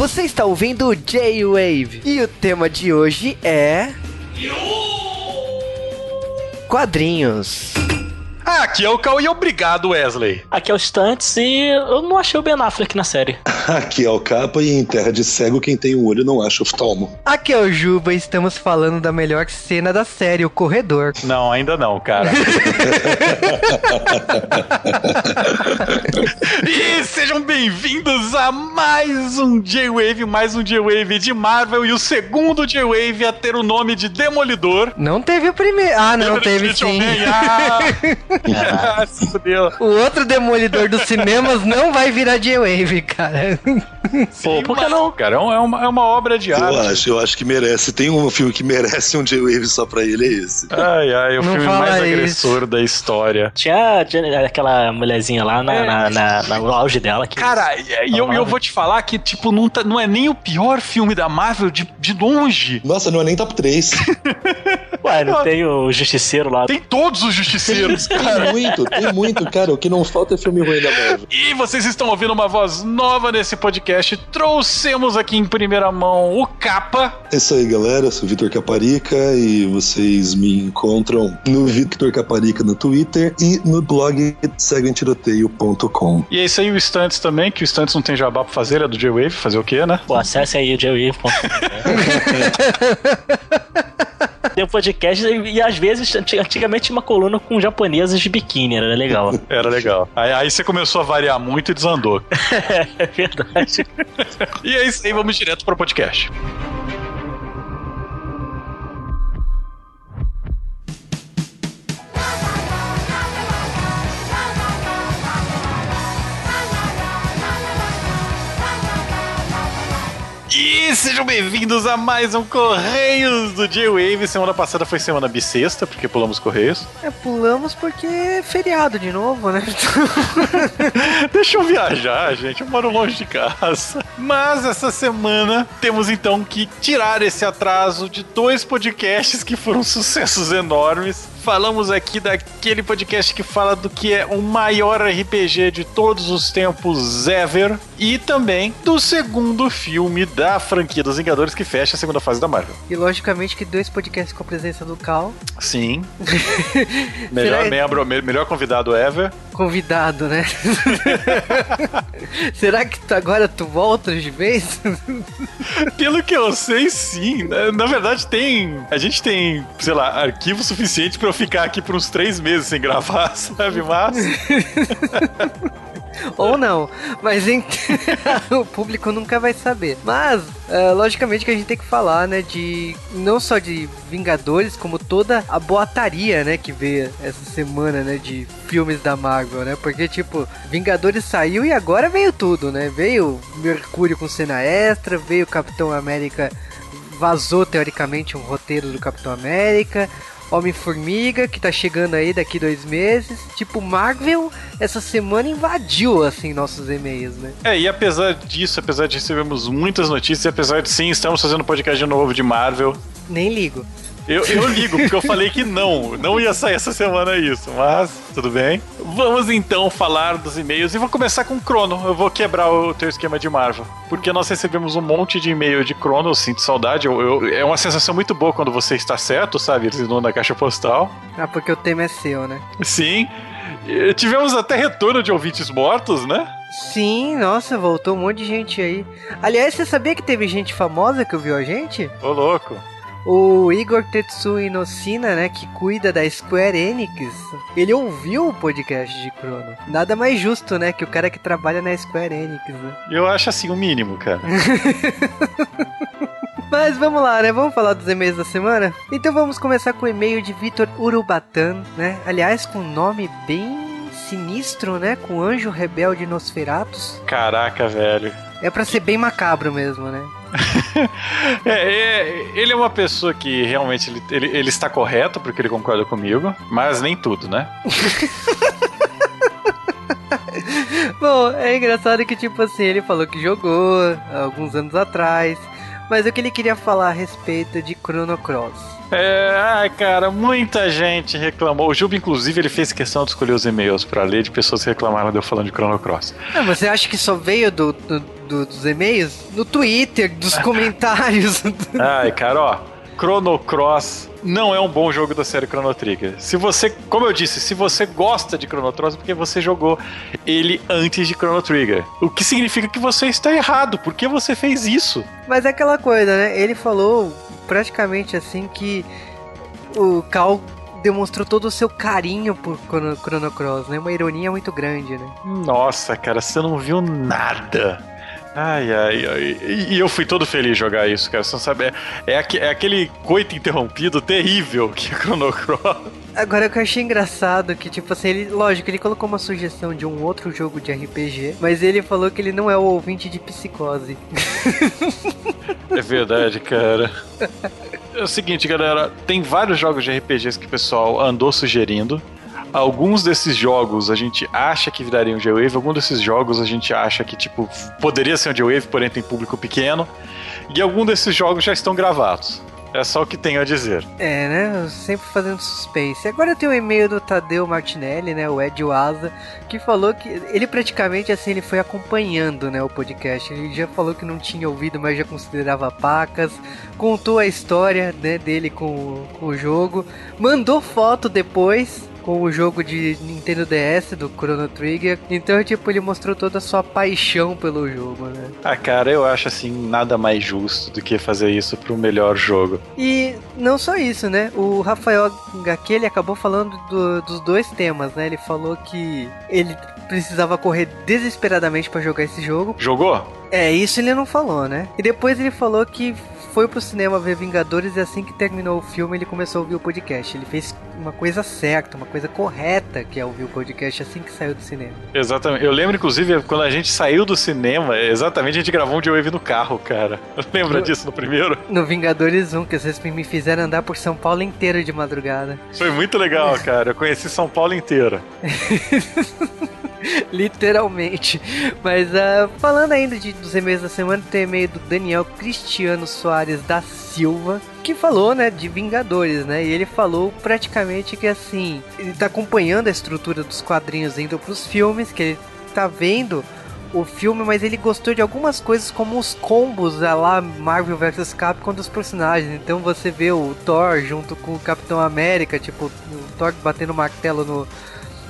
Você está ouvindo o J-Wave e o tema de hoje é. Quadrinhos. Ah, aqui é o Cal e obrigado, Wesley. Aqui é o Stunts e eu não achei o Ben Affleck na série. Aqui é o Capa e em Terra de Cego quem tem um olho não acha oftalmo. Aqui é o Juba e estamos falando da melhor cena da série, o corredor. Não, ainda não, cara. e sejam bem-vindos a mais um J-Wave, mais um J-Wave de Marvel e o segundo J-Wave a ter o nome de Demolidor. Não teve o primeiro. Ah, não, teve sim. Ah, fudeu. O outro demolidor dos cinemas não vai virar J-Wave, cara. Pô, por que não, cara? É uma, é uma obra de arte. Eu acho, eu acho que merece. Tem um filme que merece um J-Wave só pra ele, é esse. Ai, ai, o Não filme mais isso. agressor da história. Tinha, tinha aquela mulherzinha lá na, na- na- na- no auge dela. Que Cara, e e eu, eu vou te falar que, tipo, não, tá- não é nem o pior filme da Marvel de, de longe. Nossa, não é nem top 3. Ué, não tem o Justiceiro lá. Tem todos os justiceiros, cara. tem muito, tem muito, cara. O que não falta é filme ruim da Marvel. E vocês estão ouvindo uma voz nova nesse podcast. Trouxemos aqui em primeira mão o Capa. É isso aí, galera. Eu sou o Vitor Caparica e vocês me encontram no Vitor Caparica no Twitter e no blog seguemtiroteio.com. E é isso aí, o Stunts também, que o Stunts não tem jabá pra fazer, é do J-Wave, fazer o quê, né? Pô, acesse aí o J-Wave. Um podcast e, e às vezes, anti- antigamente tinha uma coluna com japoneses de biquíni, era legal. Era legal. Aí, aí você começou a variar muito e desandou. é verdade. E é isso aí, vamos direto pro podcast. E sejam bem-vindos a mais um Correios do J-Wave. Semana passada foi semana bissexta, porque pulamos Correios. É, pulamos porque é feriado de novo, né? Deixa eu viajar, gente. Eu moro longe de casa. Mas essa semana temos então que tirar esse atraso de dois podcasts que foram sucessos enormes. Falamos aqui daquele podcast que fala do que é o maior RPG de todos os tempos ever. E também do segundo filme da franquia dos Vingadores que fecha a segunda fase da Marvel. E logicamente que dois podcasts com a presença do Cal, Sim. melhor Será- membro, me- melhor convidado ever. convidado, né? Será que tu- agora tu voltas de vez? Pelo que eu sei, sim. Na, na verdade, tem. A gente tem, sei lá, arquivo suficiente pra eu ficar aqui por uns três meses sem gravar, sabe? Mas. Ou não. Mas em- o público nunca vai saber. Mas, é, logicamente que a gente tem que falar, né, de não só de Vingadores, como toda a boataria, né, que veio essa semana, né, de filmes da Marvel, né? Porque, tipo, Vingadores saiu e agora veio tudo, né? Veio Mercúrio com cena extra, veio Capitão América, vazou teoricamente um roteiro do Capitão América. Homem-Formiga, que tá chegando aí daqui dois meses. Tipo, Marvel, essa semana invadiu, assim, nossos e-mails, né? É, e apesar disso, apesar de recebermos muitas notícias, apesar de sim, estamos fazendo um podcast de novo de Marvel. Nem ligo. Eu, eu ligo, porque eu falei que não, não ia sair essa semana isso, mas tudo bem. Vamos então falar dos e-mails e vou começar com o Crono. Eu vou quebrar o teu esquema de Marvel. Porque nós recebemos um monte de e-mail de Crono, eu sinto saudade. Eu, eu- é uma sensação muito boa quando você está certo, sabe? Eles não na caixa postal. Ah, porque o tema é seu, né? Sim. E tivemos até retorno de ouvintes mortos, né? Sim, nossa, voltou um monte de gente aí. Aliás, você sabia que teve gente famosa que ouviu a gente? Ô, louco. O Igor Tetsui Nocina, né, que cuida da Square Enix, ele ouviu o podcast de Chrono. Nada mais justo, né, que o cara que trabalha na Square Enix, né? Eu acho assim o mínimo, cara. Mas vamos lá, né? Vamos falar dos e-mails da semana? Então vamos começar com o e-mail de Vitor Urubatan, né? Aliás, com um nome bem sinistro, né? Com Anjo Rebelde Nosferatus. Caraca, velho. É pra ser bem macabro mesmo, né? É, é, ele é uma pessoa que realmente ele, ele, ele está correto porque ele concorda comigo, mas nem tudo, né? Bom, é engraçado que, tipo assim, ele falou que jogou alguns anos atrás, Mas o que ele queria falar a respeito de Chrono Cross. É, ai, cara, muita gente reclamou. O Juba, inclusive, ele fez questão de escolher os e-mails pra ler de pessoas que reclamaram de eu falando de Chrono Cross. Não, você acha que só veio do, do, do- dos e-mails? No Twitter, dos comentários. Ai, cara, ó. Chrono Cross não é um bom jogo da série Chrono Trigger. Se você, como eu disse, se você gosta de Chrono Cross, é porque você jogou ele antes de Chrono Trigger. O que significa que você está errado. Por que você fez isso? Mas é aquela coisa, né? Ele falou praticamente assim que o Cal demonstrou todo o seu carinho por Chrono, Cross, né? Uma ironia muito grande, né? Nossa, cara, você não viu nada. Ai, ai, ai. E, e eu fui todo feliz jogar isso, cara. Você não sabe. É, é, aque- é aquele coito interrompido terrível que é Chrono Cross. Agora o que eu achei engraçado que, tipo assim, ele, lógico, ele colocou uma sugestão de um outro jogo de RPG, mas ele falou que ele não é o ouvinte de psicose. É verdade, cara. É o seguinte, galera, tem vários jogos de RPGs que o pessoal andou sugerindo. Alguns desses jogos a gente acha que virariam um J-Wave, alguns desses jogos a gente acha que, tipo, poderia ser um J-Wave, porém tem público pequeno. E alguns desses jogos já estão gravados. É só o que tenho a dizer. É, né? Sempre fazendo suspense. Agora tem o e-mail do Tadeu Martinelli, né? O Ed Waza, que falou que ele praticamente assim ele foi acompanhando, né, o podcast. Ele já falou que não tinha ouvido, mas já considerava pacas. Contou a história, né, dele com, com o jogo. Mandou foto depois com o jogo de Nintendo DS do Chrono Trigger. Então, tipo, ele mostrou toda a sua paixão pelo jogo, né? Ah, cara, eu acho assim nada mais justo do que fazer isso pro melhor jogo. E não só isso, né? O Rafael HQ ele acabou falando do- dos dois temas, né? Ele falou que ele precisava correr desesperadamente pra jogar esse jogo. Jogou? É, isso ele não falou, né? E depois ele falou que foi pro cinema ver Vingadores e assim que terminou o filme ele começou a ouvir o podcast. Ele fez uma coisa certa, uma coisa correta que é ouvir o podcast assim que saiu do cinema. Exatamente. Eu lembro, inclusive, quando a gente saiu do cinema, exatamente a gente gravou um J-Wave no carro, cara. Lembra disso no primeiro? No Vingadores 1, que vocês me fizeram andar por São Paulo inteiro de madrugada. Foi muito legal, cara. Eu conheci São Paulo inteira. Literalmente. Mas ah, falando ainda de, dos e-mails da semana, tem e-mail do Daniel Cristiano Soares da Silva, que falou, né, de Vingadores, né? E ele falou praticamente que assim, ele tá acompanhando a estrutura dos quadrinhos indo pros filmes, que ele tá vendo o filme, mas ele gostou de algumas coisas como os combos a lá Marvel vs Capcom dos personagens. Então você vê o Thor junto com o Capitão América, tipo, o Thor batendo martelo no,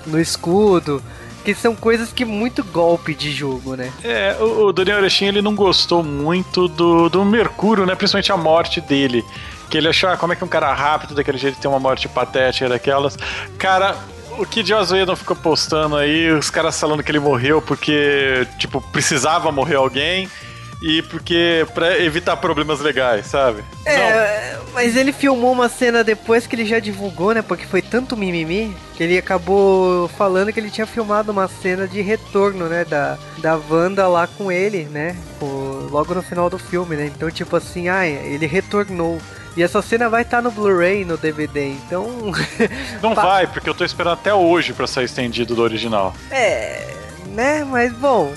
no escudo. Que são coisas que muito golpe de jogo, né? É, o, o Daniel Alexin, ele não gostou muito do, do Mercúrio, né? Principalmente a morte dele. Que ele achou, ah, como é que um cara rápido daquele jeito tem uma morte patética daquelas. Cara, o que Joss Whedon ficou postando aí, os caras falando que ele morreu porque, tipo, precisava morrer alguém. E porque pra evitar problemas legais, sabe? Não, É, mas ele filmou uma cena depois que ele já divulgou, né? Porque foi tanto mimimi que ele acabou falando que ele tinha filmado uma cena de retorno, né? Da, da Wanda lá com ele, né? o- logo no final do filme, né? Então, tipo assim, ah, ele retornou. E essa cena vai estar no Blu-ray, no DVD, então. não vai, porque eu tô esperando até hoje pra sair estendido do original. É, né? Mas bom.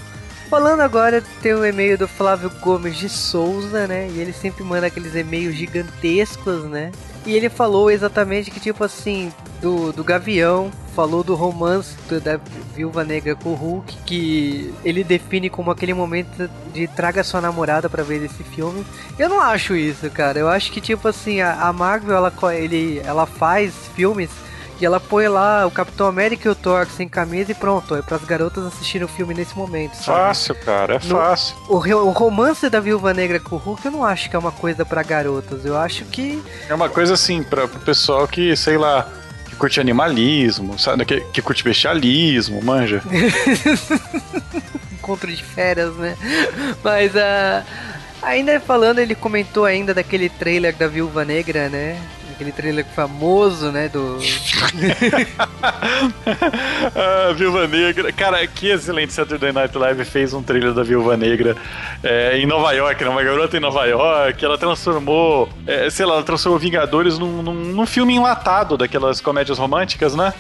Falando agora, tem o e-mail do Flávio Gomes de Souza, né? E ele sempre manda aqueles e-mails gigantescos, né? E ele falou exatamente que, tipo assim, do, do Gavião, falou do romance da Viúva Negra com o Hulk, que ele define como aquele momento de traga sua namorada pra ver esse filme. Eu não acho isso, cara. Eu acho que, tipo assim, a, a Marvel, ela, ele, ela faz filmes e ela põe lá o Capitão América e o Thor sem camisa e pronto, é pras garotas assistirem o filme nesse momento, sabe? Fácil, cara, é No- fácil. O, o romance da Viúva Negra com o Hulk eu não acho que é uma coisa pra garotas. Eu acho que. É uma coisa assim, pra, pro pessoal que, sei lá, que curte animalismo, sabe? Que, que curte bestialismo, manja. encontro de férias, né? Mas ah, ainda falando, ele comentou ainda daquele trailer da Viúva Negra, né? Aquele trailer famoso, né? Do. ah, Viúva Negra. Cara, que excelente Saturday Night Live fez um trailer da Viúva Negra é, em Nova York, né? Uma garota em Nova York. Ela transformou, é, sei lá, ela transformou Vingadores num, num, num, filme enlatado daquelas comédias românticas, né?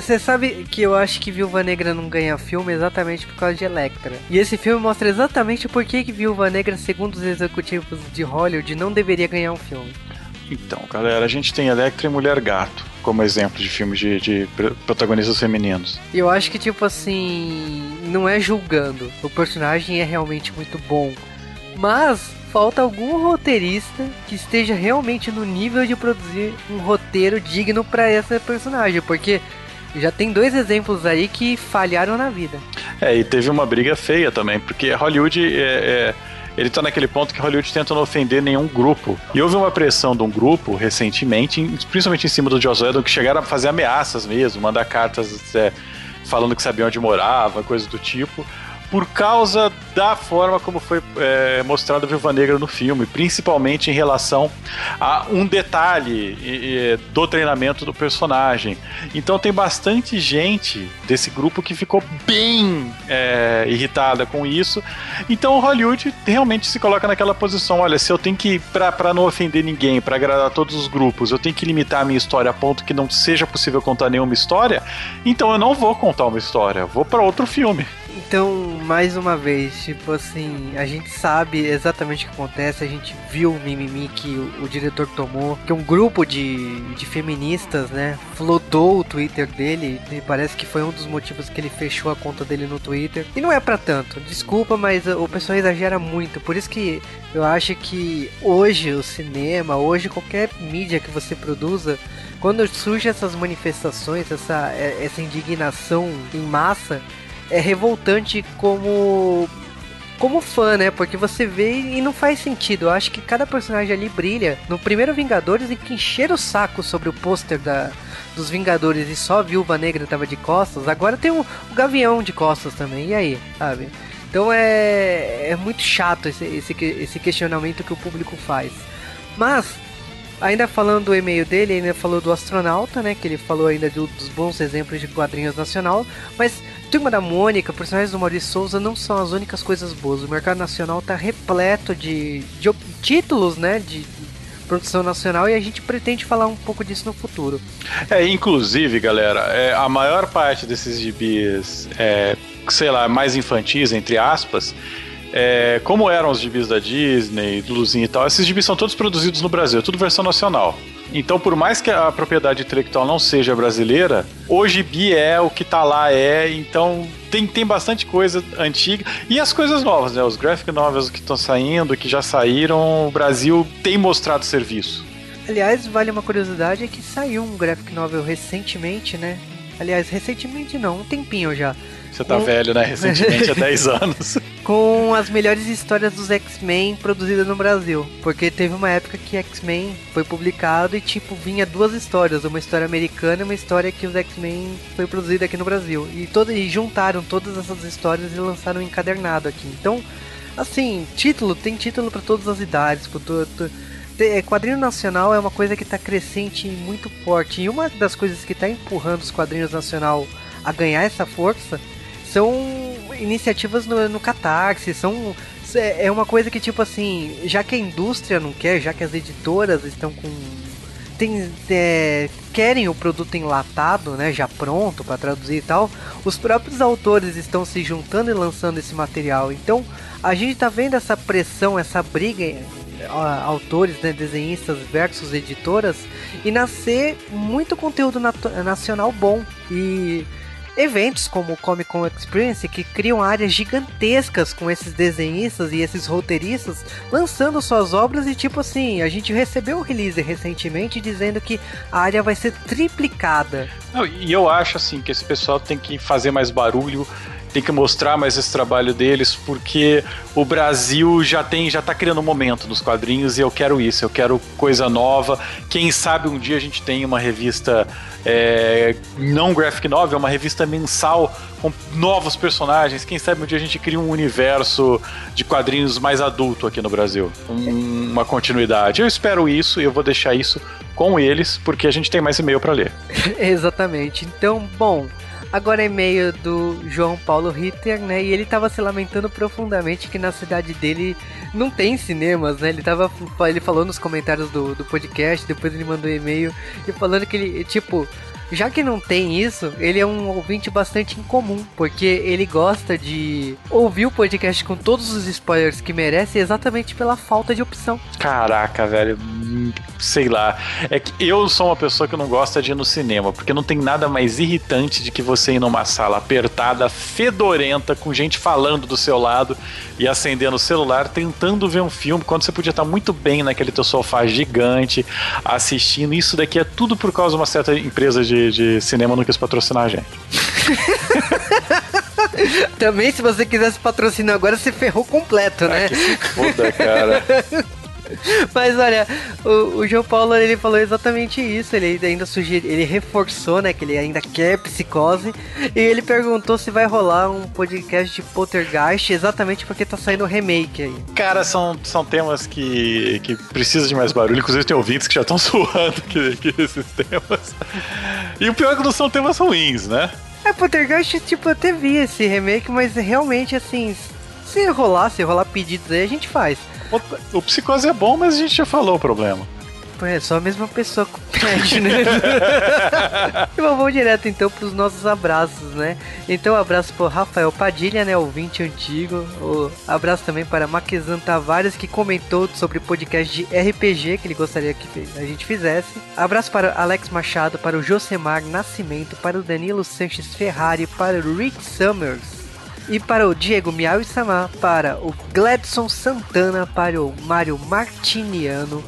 Você é, sabe que eu acho que Viúva Negra não ganha filme exatamente por causa de Electra. E esse filme mostra exatamente por que, que Viúva Negra, segundo os executivos de Hollywood, não deveria ganhar um filme. Então, galera, a gente tem Electra e Mulher Gato como exemplo de filmes de, de protagonistas femininos. Eu acho que, tipo assim, não é julgando. O personagem é realmente muito bom. Mas falta algum roteirista que esteja realmente no nível de produzir um roteiro digno para essa personagem, porque já tem dois exemplos aí que falharam na vida. É, e teve uma briga feia também, porque Hollywood é, é ele tá naquele ponto que Hollywood tenta não ofender nenhum grupo. E houve uma pressão de um grupo recentemente, principalmente em cima do Joss Whedon, que chegaram a fazer ameaças mesmo, mandar cartas é, falando que sabiam onde morava, coisa do tipo por causa da forma como foi é, a Viúva Negra no filme, principalmente em relação a um detalhe e, e, do treinamento do personagem. Então tem bastante gente desse grupo que ficou bem é, irritada com isso. Então Hollywood realmente se coloca naquela posição: olha, se eu tenho que, para não ofender ninguém, para agradar todos os grupos, eu tenho que limitar a minha história a ponto que não seja possível contar nenhuma história, então eu não vou contar uma história, vou para outro filme. Então, mais uma vez, tipo assim, a gente sabe exatamente o que acontece, a gente viu o mimimi que o, o diretor tomou, que um grupo de, de feministas, né, flodou o Twitter dele, e parece que foi um dos motivos que ele fechou a conta dele no Twitter. E não é para tanto, desculpa, mas o pessoal exagera muito, por isso que eu acho que hoje o cinema, hoje qualquer mídia que você produza, quando surgem essas manifestações, essa, essa indignação em massa, é revoltante como como fã, né? Porque você vê e não faz sentido. Eu acho que cada personagem ali brilha. No primeiro Vingadores, em que encheram o saco sobre o pôster da, dos Vingadores e só a Viúva Negra tava de costas. Agora tem o, o Gavião de costas também. E aí, sabe? Então é, é muito chato esse, esse, esse questionamento que o público faz. Mas Ainda falando do e-mail dele, ainda falou do astronauta, né? Que ele falou ainda do, dos bons exemplos de quadrinhos nacional. Mas Turma da Mônica, personagens do Maurício Souza não são as únicas coisas boas. O mercado nacional está repleto de, de títulos, né? De, produção nacional e a gente pretende falar um pouco disso no futuro. É, inclusive, galera, é, a maior parte desses gibis, é, sei lá, mais infantis, entre aspas, é, como eram os gibis da Disney, do Luzinho e tal, esses gibis são todos produzidos no Brasil, tudo versão nacional. Então, por mais que a propriedade intelectual não seja brasileira, o gibi é o que tá lá, é. Então, tem, tem bastante coisa antiga. E as coisas novas, né? Os graphic novels que estão saindo, que já saíram, o Brasil tem mostrado serviço. Aliás, vale uma curiosidade: é que saiu um graphic novel recentemente, né? Aliás, recentemente não, um tempinho já você tá com... velho, né? Recentemente, há 10 anos. Com as melhores histórias dos X-Men produzidas no Brasil. Porque teve uma época que X-Men foi publicado e, tipo, vinha duas histórias. Uma história americana e uma história que os X-Men foi produzida aqui no Brasil. E, todo, e juntaram todas essas histórias e lançaram um encadernado aqui. Então, assim, título, tem título para todas as idades. Pro, é, quadrinho nacional é uma coisa que está crescente e muito forte. E uma das coisas que está empurrando os quadrinhos nacional a ganhar essa força são iniciativas no, no Catarse, são é, é uma coisa que tipo assim, já que a indústria não quer, já que as editoras estão com tem, é, querem o produto enlatado, né, já pronto para traduzir e tal, os próprios autores estão se juntando e lançando esse material. Então a gente tá vendo essa pressão, essa briga autores, né, desenhistas versus editoras e nascer muito conteúdo nacional bom e eventos como o Comic Con Experience que criam áreas gigantescas com esses desenhistas e esses roteiristas lançando suas obras e tipo assim, a gente recebeu o release recentemente dizendo que a área vai ser triplicada. Não, e eu acho assim que esse pessoal tem que fazer mais barulho tem que mostrar mais esse trabalho deles, porque o Brasil já tem, já tá criando um momento nos quadrinhos e eu quero isso, eu quero coisa nova. Quem sabe um dia a gente tem uma revista é, não graphic novel, uma revista mensal com novos personagens. Quem sabe um dia a gente cria um universo de quadrinhos mais adulto aqui no Brasil. Um, uma continuidade. Eu espero isso e eu vou deixar isso com eles, porque a gente tem mais e-mail para ler. Exatamente. Então, bom, Agora é e-mail do João Paulo Ritter, né? E ele tava se lamentando profundamente que na cidade dele não tem cinemas, né? Ele tava. Ele falou nos comentários do, do podcast, depois ele mandou um e-mail e falando que ele, tipo, já que não tem isso, ele é um ouvinte bastante incomum, porque ele gosta de ouvir o podcast com todos os spoilers que merece exatamente pela falta de opção. Caraca, velho, hum, sei lá. É que eu sou uma pessoa que não gosta de ir no cinema, porque não tem nada mais irritante de que você ir numa sala apertada, fedorenta, com gente falando do seu lado e acendendo o celular, tentando ver um filme, quando você podia estar muito bem naquele teu sofá gigante, assistindo. Isso daqui é tudo por causa de uma certa empresa de de, cinema não quis patrocinar a gente. Também, se você quisesse patrocinar agora, você ferrou completo, né? Ah, que se foda, cara. Mas olha, o, o, João Paulo ele falou exatamente isso. Ele ainda sugeriu, ele reforçou, né, que ele ainda quer psicose. E ele perguntou se vai rolar um podcast de Poltergeist, exatamente porque tá saindo o remake aí. Cara, são, são temas que, que precisam de mais barulho. Inclusive, tem ouvintes que já estão suando que, que esses temas. E o pior é que não são temas ruins, né? É, Poltergeist, tipo, eu até vi esse remake, mas realmente, assim, se rolar, se rolar pedidos aí, a gente faz. O Psicose é bom, mas a gente já falou o problema. É só a mesma pessoa que pede, né? e vamos direto então pros nossos abraços, né? Então, abraço pro Rafael Padilha, né? Ouvinte antigo. O abraço também para Maquezan Tavares, que comentou sobre o podcast de RPG que ele gostaria que a gente fizesse. Abraço para Alex Machado, para o Josemar Nascimento, para o Danilo Sanches Ferrari, para o Rick Summers e para o Diego Miau Samar, para o Gladson Santana, para o Mário Martiniano,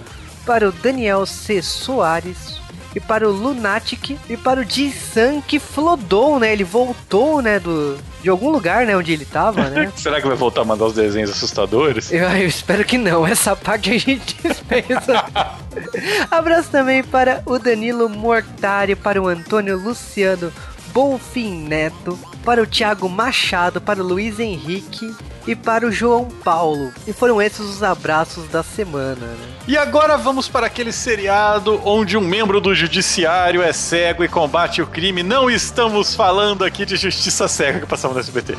para o Daniel C. Soares, e para o Lunatic e para o Ji-san que flodou, né? Ele voltou, né, do de algum lugar, né, onde ele tava, né? Será que vai voltar a mandar os desenhos assustadores? Eu, eu espero que não. Essa parte a gente dispensa. Abraço também para o Danilo Mortari, para o Antônio Luciano Bonfim Neto, para o Thiago Machado, para o Luiz Henrique e para o João Paulo. E foram esses os abraços da semana. Né? E agora vamos para aquele seriado onde um membro do judiciário é cego e combate o crime. Não estamos falando aqui de justiça cega que passamos no SBT.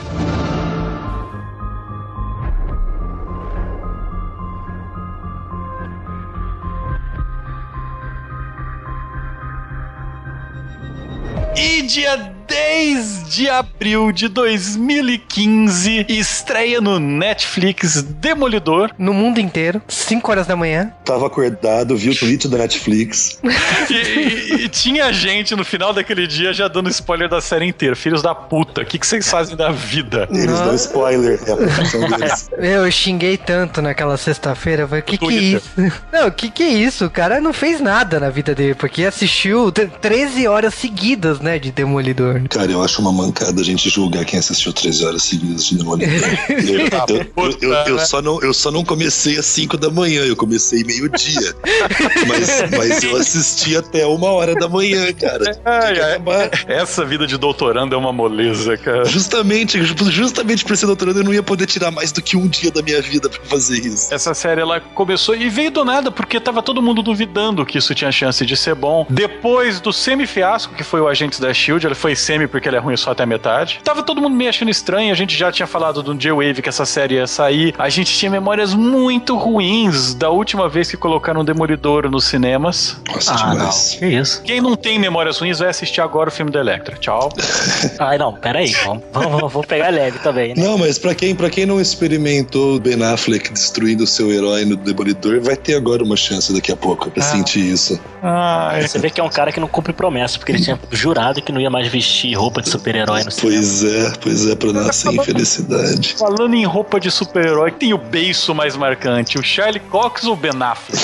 E dia 10 de abril de 2015, estreia no Netflix Demolidor. No mundo inteiro, 5 horas da manhã. Tava acordado, vi o tweet da Netflix. e, e, e, tinha gente no final daquele dia já dando spoiler da série inteira. Filhos da puta, o que, que vocês fazem da vida? Eles dão spoiler, é a profissão deles. eu xinguei tanto naquela sexta-feira. Falei, que que é isso? Não, que que é isso? O cara não fez nada na vida dele, porque assistiu 13 horas seguidas, né, de Demolidor. Cara, eu acho uma mancada a gente julgar quem assistiu 13 horas seguidas de Demolidor. eu, eu, eu, eu, só não, eu só não comecei às 5 da manhã, eu comecei meio-dia. mas, mas eu assisti até uma hora da manhã, cara. É, essa vida de doutorando é uma moleza, cara. Justamente, justamente por ser doutorando, eu não ia poder tirar mais do que um dia da minha vida pra fazer isso. Essa série, ela começou e veio do nada, porque tava todo mundo duvidando que isso tinha chance de ser bom. Depois do semi-fiasco, que foi o Agentes da SHIELD, ela foi semi porque ele é ruim só até a metade. Tava todo mundo meio achando estranho, a gente já tinha falado do J-Wave que essa série ia sair. A gente tinha memórias muito ruins da última vez que colocaram o Demolidor nos cinemas. Nossa, ah, demais. Não. Que isso? Quem não tem memórias ruins vai assistir agora o filme da Electra. Tchau. Ai, não, peraí. Vamos, vamos, vou pegar leve também, né? Não, mas pra quem, pra quem não experimentou Ben Affleck destruindo o seu herói no Demolidor, vai ter agora uma chance daqui a pouco pra ah. sentir isso. Ah, Você vê que é um cara que não cumpre promessa, porque ele tinha jurado que não ia mais vestir vestir roupa de super-herói no cinema. Pois é, pois é, pra nascer em felicidade. Falando em roupa de super-herói, tem o beiço mais marcante, o Charlie Cox ou o Ben Affleck?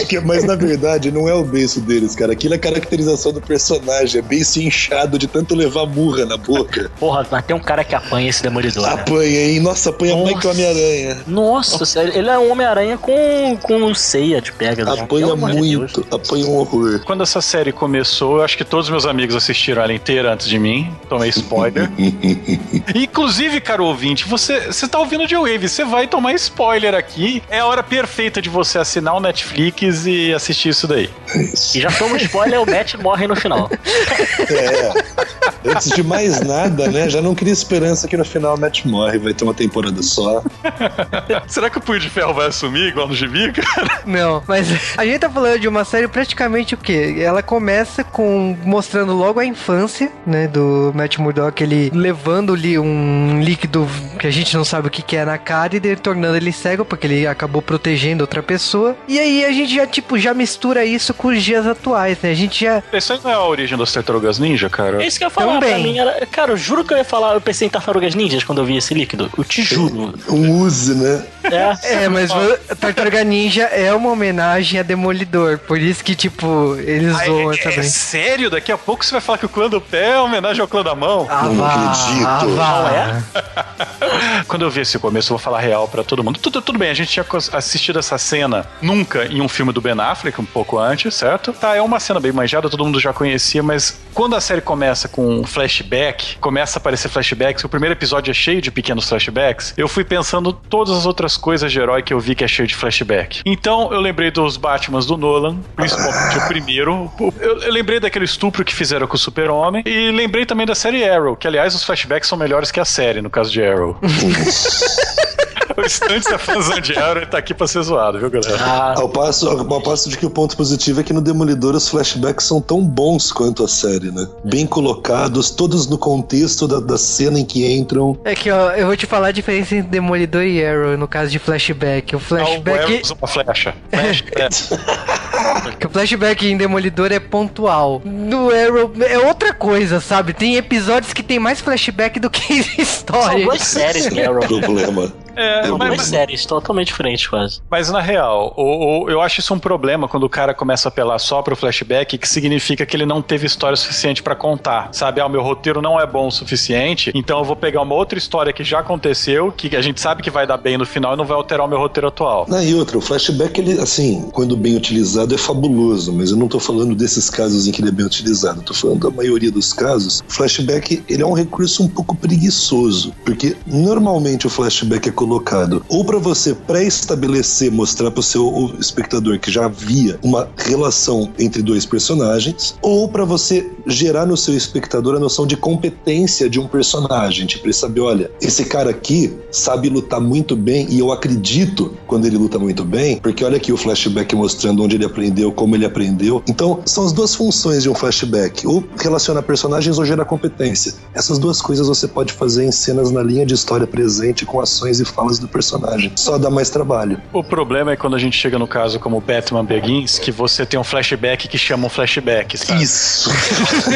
é que, mas na verdade não é o beiço deles, cara. Aquilo é a caracterização do personagem. É beiço inchado de tanto levar murra na boca. Porra, mas tem um cara que apanha esse demolidor. Né? Apanha, hein? Nossa, apanha Nossa. mais que o Homem-Aranha. Nossa, ele é um Homem-Aranha com, com ceia de pega. Apanha muito, apanha um horror. Quando essa série começou, eu acho que todos meus amigos assistiram ela inteira antes de mim. Tomei spoiler. Inclusive, caro ouvinte, você, você tá ouvindo de Wave, você vai tomar spoiler aqui. É a hora perfeita de você assinar o Netflix e assistir isso daí. E já um spoiler, o Matt morre no final. É. Antes de mais nada, né? Já não queria esperança que no final o Matt morre, vai ter uma temporada só. Será que o Punho de Ferro vai assumir igual no Gibi, cara? Não, mas a gente tá falando de uma série praticamente o quê? Ela começa com mostrando logo a infância, né, do Matt Murdock, ele levando-lhe um líquido que a gente não sabe o que, que é na cara e tornando ele cego, porque ele acabou protegendo outra pessoa. E aí a gente já, tipo, já mistura isso com os dias atuais, né? A gente já. Isso aí não é a origem das tartarugas ninja, cara? É isso que eu ia falar Também. pra mim. Era... Cara, eu juro que eu ia falar, eu pensei em tartarugas ninjas quando eu vi esse líquido. Eu te juro. Um use, né? É, é mas Tartaruga Ninja é uma homenagem a Demolidor. Por isso que, tipo, eles zoam é, também. É sério? Daqui a pouco você vai falar que o clã do pé é homenagem ao clã da mão? Ah, não vá, acredito. Ah, vá. Não é? Quando eu vi esse começo, eu vou falar real para todo mundo. Tudo, tudo bem, a gente tinha assistido essa cena nunca em um filme do Ben Affleck, um pouco antes, certo? Tá, é uma cena bem manjada, todo mundo já conhecia, mas quando a série começa com um flashback, começa a aparecer flashbacks, o primeiro episódio é cheio de pequenos flashbacks, eu fui pensando todas as outras coisas de herói que eu vi que é cheio de flashback. Então eu lembrei dos Batmans do Nolan, principalmente o primeiro. Eu, eu lembrei daquele estupro que fizeram com o Super-Homem e lembrei também da série Arrow, que aliás os flashbacks são melhores que a série, no caso de Arrow. o Stunts é fãzão de Arrow tá aqui pra ser zoado, viu, galera? Ah. Ao, passo, ao passo de que o ponto positivo é que no Demolidor os flashbacks são tão bons quanto a série, né? Bem colocados, todos no contexto da, da cena em que entram. É que, ó, eu vou te falar a diferença entre Demolidor e Arrow no caso de flashback. O flashback. Não, o uma flecha. Flashback. que o flashback em Demolidor é pontual. No Arrow é outra coisa, sabe? Tem episódios que tem mais flashback do que história. São duas séries Arrow. Problema. É, mas, mas, séries, totalmente diferente quase. Mas na real, o, o, eu acho isso um problema quando o cara começa a apelar só pro flashback, que significa que ele não teve história suficiente para contar. Sabe, ah, o meu roteiro não é bom o suficiente, então eu vou pegar uma outra história que já aconteceu, que a gente sabe que vai dar bem no final e não vai alterar o meu roteiro atual. Ah, e outra, o flashback, ele, assim, quando bem utilizado é fabuloso, mas eu não tô falando desses casos em que ele é bem utilizado, eu tô falando da maioria dos casos. O flashback, ele é um recurso um pouco preguiçoso, porque normalmente o flashback é colocado ou para você pré-estabelecer, mostrar para o seu espectador que já havia uma relação entre dois personagens, ou para você gerar no seu espectador a noção de competência de um personagem, tipo ele saber, olha, esse cara aqui sabe lutar muito bem e eu acredito quando ele luta muito bem, porque olha aqui o flashback mostrando onde ele aprendeu, como ele aprendeu. Então, são as duas funções de um flashback, ou relacionar personagens ou gerar competência. Essas duas coisas você pode fazer em cenas na linha de história presente com ações e falas do personagem. Só dá mais trabalho. O problema é quando a gente chega no caso como Batman Begins, que você tem um flashback que chama um flashback, sabe? Isso.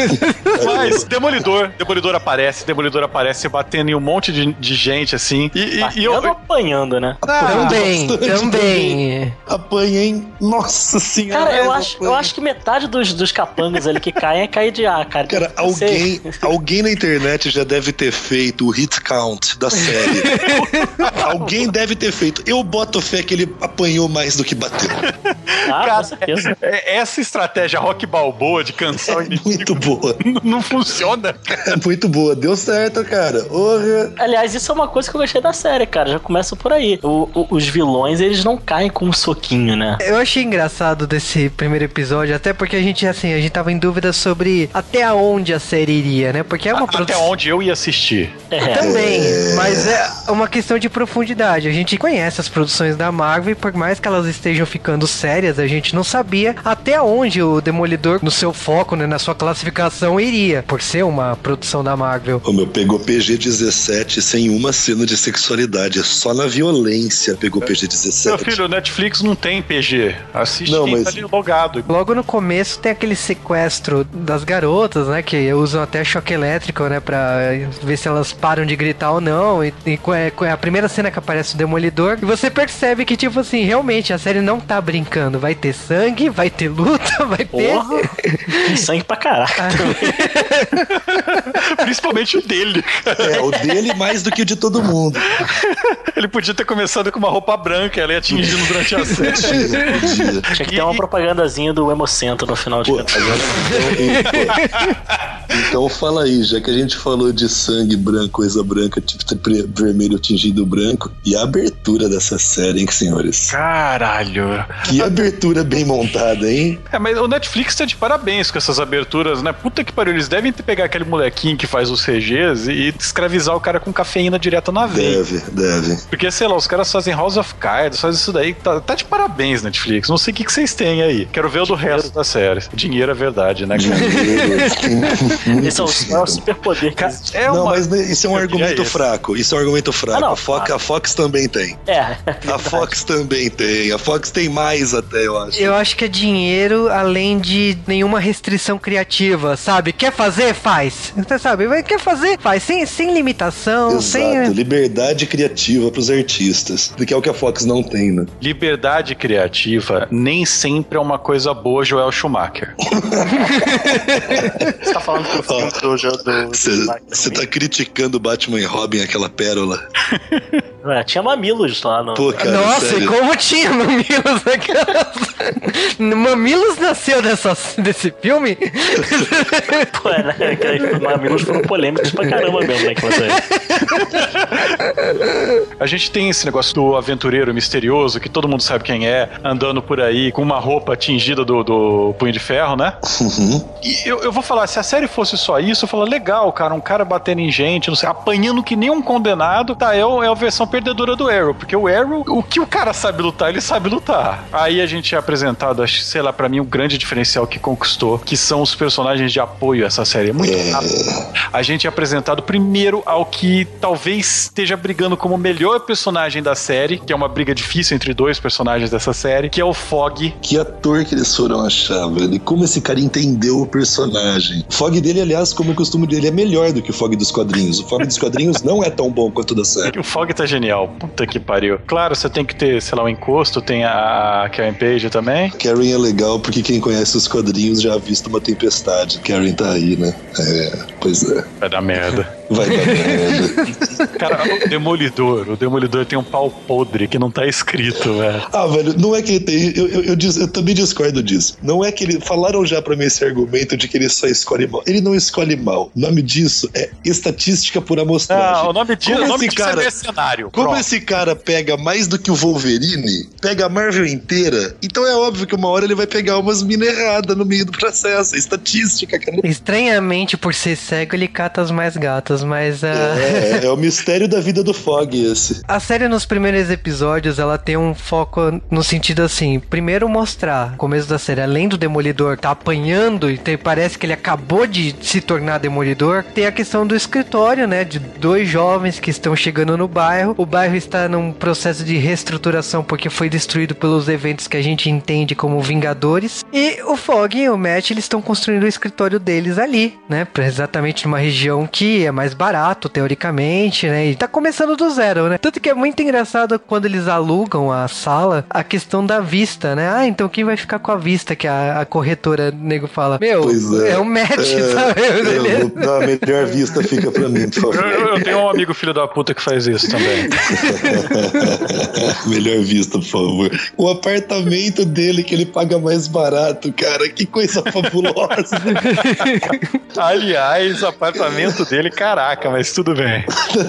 Mas Demolidor, Demolidor aparece, Demolidor aparece batendo em um monte de, de gente assim. E, e, e eu apanhando, né? Ah, também, também. Apanhem. Nossa senhora. Cara, eu acho, eu acho que metade dos, dos capangas ali que caem é cair de ar, cara. Cara, alguém, alguém na internet já deve ter feito o hit count da série. Alguém deve ter feito. Eu boto fé que ele apanhou mais do que bateu. Ah, Cara, é, essa estratégia rock balboa de canção é muito boa. Não, funciona. É muito boa. Deu certo, cara. Orra. Aliás, isso é uma coisa que eu gostei da série, cara. Já começa por aí. O, o, os vilões, eles não caem com um soquinho, né? Eu achei engraçado desse primeiro episódio, até porque a gente, assim, a gente tava em dúvida sobre até onde a série iria, né? Porque é uma Até onde eu ia assistir. É. Também, mas é uma questão de profundidade. A gente conhece as produções da Marvel e por mais que elas estejam ficando sérias, a gente não sabia até onde o Demolidor, no seu foco, né, na sua classificação, iria, por ser uma produção da Marvel. O meu pegou PG-17 sem uma cena de sexualidade, só na violência pegou PG-17. Meu filho, o Netflix não tem PG. Assiste Não, quem mas- tá ali logado. Logo no começo tem aquele sequestro das garotas, né? Que usam até choque elétrico, né? Pra ver se elas param de gritar ou não. E, e é, é a primeira cena que aparece o Demolidor. E você percebe que, tipo assim, realmente a série não tá brincando. Vai ter sangue, vai ter luta, vai ter. Porra! Tem sangue pra caralho. Principalmente o dele. É, o dele mais do que o de todo mundo. Ele podia ter começado com uma roupa branca, ela ia atingindo durante a série. Podia, podia. Tinha que ter uma propagandazinha do Hemocentro no final de Pô. cada programa. Então fala aí, já que a gente falou de sangue branco, coisa branca, tipo vermelho tingido branco, e a abertura dessa série, hein, senhores? Caralho. Que abertura bem montada, hein? É, mas o Netflix tá de parabéns com essas aberturas, né? Puta que pariu, eles devem ter pegar aquele molequinho que faz os CGs e escravizar o cara com cafeína direto na veia. Deve, deve. Porque, sei lá, os caras fazem House of Cards, fazem isso daí. Tá, tá de parabéns, Netflix. Não sei o que, que vocês têm aí. Quero ver o do resto da série. Dinheiro é verdade, né, cara? Esse é o, é o superpoder. É não, uma... mas isso é um argumento fraco. Isso é um argumento fraco. Ah, não, Fox, a Fox também tem. É. A Fox também tem. A Fox tem mais até, eu acho. Eu acho que é dinheiro além de nenhuma restrição criativa, sabe? Quer fazer? Faz. Você sabe? Quer fazer? Faz. Sem, sem limitação, sem. Exato, liberdade criativa pros artistas. Que é o que a Fox não tem, né? Liberdade criativa nem sempre é uma coisa boa, Joel Schumacher. Você tá falando que o filme do do. Você tá criticando Batman e Robin, aquela pérola. É, tinha mamilos lá no. Pô, cara, Nossa, sério. e como tinha Mamilos naquela... Mamilos nasceu dessa, desse filme? Pô, é, né? Aqueles mamilos foram polêmicos pra caramba mesmo, né? Que você... A gente tem esse negócio do aventureiro misterioso, que todo mundo sabe quem é, andando por aí com uma roupa tingida do, do Punho de Ferro, né? Uhum. E eu, eu vou falar, se a série fosse só isso, eu falo, legal, cara, um cara batendo em gente, não sei, apanhando que nem um condenado, tá, é, o- é a versão perdedora do Arrow, porque o Arrow, o que o cara sabe lutar, ele sabe lutar. Aí a gente é apresentado, acho, sei lá, pra mim, o grande diferencial que conquistou, que são os personagens de apoio a essa série. É muito rápido. A gente é apresentado primeiro ao que talvez esteja brigando como o melhor personagem da série, que é uma briga difícil entre dois personagens dessa série, que é o Fog, Que ator que eles foram achar, velho. E como esse cara entendeu o personagem. O fog dele, aliás, como é costume dele, é melhor do que o fog dos quadrinhos. O fog dos quadrinhos não é tão bom quanto da série. O Fog tá genial. Puta que pariu. Claro, você tem que ter, sei lá, um encosto, tem a Karen Page também. Karen é legal porque quem conhece os quadrinhos já visto uma tempestade. Karen tá aí, né? É, pois é. Vai dar merda. Vai dar merda. Cara, o Demolidor. O Demolidor tem um pau podre que não tá escrito, velho. Ah, velho, não é que ele tem. Eu, eu, eu, eu também discordo disso. Não é que ele. Falaram já pra mim esse argumento de que ele só escolhe mal. Ele não escolhe mal. O nome disso é estatística por amostragem. Ah, o nome disso, Como o nome esse cara- é mercenário. Como Pronto. esse cara pega mais do que o Wolverine, pega a Marvel inteira, então é óbvio que uma hora ele vai pegar umas minas erradas no meio do processo. É estatística, cara. Estranhamente, por ser cego, ele cata as mais gatas, mas ah, É, é o mistério da vida do Fog esse. a série nos primeiros episódios, ela tem um foco no sentido assim, primeiro mostrar, no começo da série, além do Demolidor tá apanhando e tem- parece que ele acabou de se tornar Demolidor, tem a questão do escritório, né, de dois jovens que estão chegando no bairro. O bairro está num processo de reestruturação porque foi destruído pelos eventos que a gente entende como Vingadores. E o Fog e o Matt, eles estão construindo o escritório deles ali, né, exatamente numa região que é mais barato, teoricamente, né, e tá começando do zero, né. Tanto que é muito engraçado quando eles alugam a sala, a questão da vista, né. Ah, então quem vai ficar com a vista que a, a corretora nego fala? Meu, Pois é. é. o Matt, É, sabe? Ele é- eu vou a melhor vista, fica pra mim, por Eu, favor. eu tenho um amigo filho da puta que faz isso também. Melhor vista, por favor. O apartamento dele que ele paga mais barato, cara. Que coisa fabulosa. Aliás, o apartamento dele, caralho. Caraca, mas tudo bem.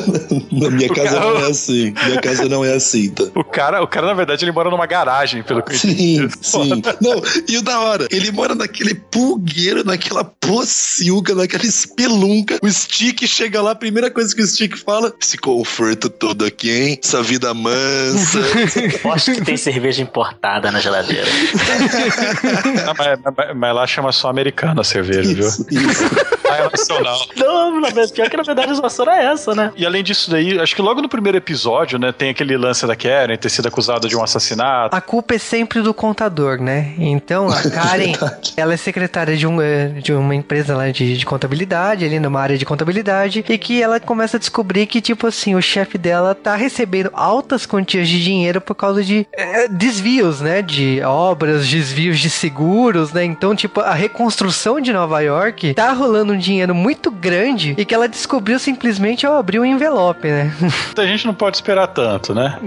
Na minha o casa cara... não é assim. Minha casa não é assim, tá? O cara, o cara, na verdade, ele mora numa garagem, pelo que sim, eu Sim, Não, e o da hora, ele mora naquele pulgueiro, naquela pocilga, naquela espelunca. O Stick chega lá, a primeira coisa que o Stick fala: esse conforto todo aqui, hein? Essa vida mansa. Acho que tem cerveja importada na geladeira. Não, mas, mas, mas, lá chama só americana a cerveja, isso, viu? Isso. Ah, é nacional. Não, na verdade, pior que na verdade a zoação é essa, né? E além disso daí, acho que logo no primeiro episódio, né, tem aquele lance da Karen ter sido acusada de um assassinato. A culpa é sempre do contador, né? Então a Karen, ela é secretária de, um, eh, de uma empresa lá de, de contabilidade, ali numa área de contabilidade, e que ela começa a descobrir que, tipo assim, o chefe dela tá recebendo altas quantias de dinheiro por causa de é, desvios, né? De obras, desvios de seguros, né? Então, tipo, a reconstrução de Nova York tá rolando um dinheiro muito grande e que ela descobriu simplesmente ao abrir o um envelope, né? A gente não pode esperar tanto, né?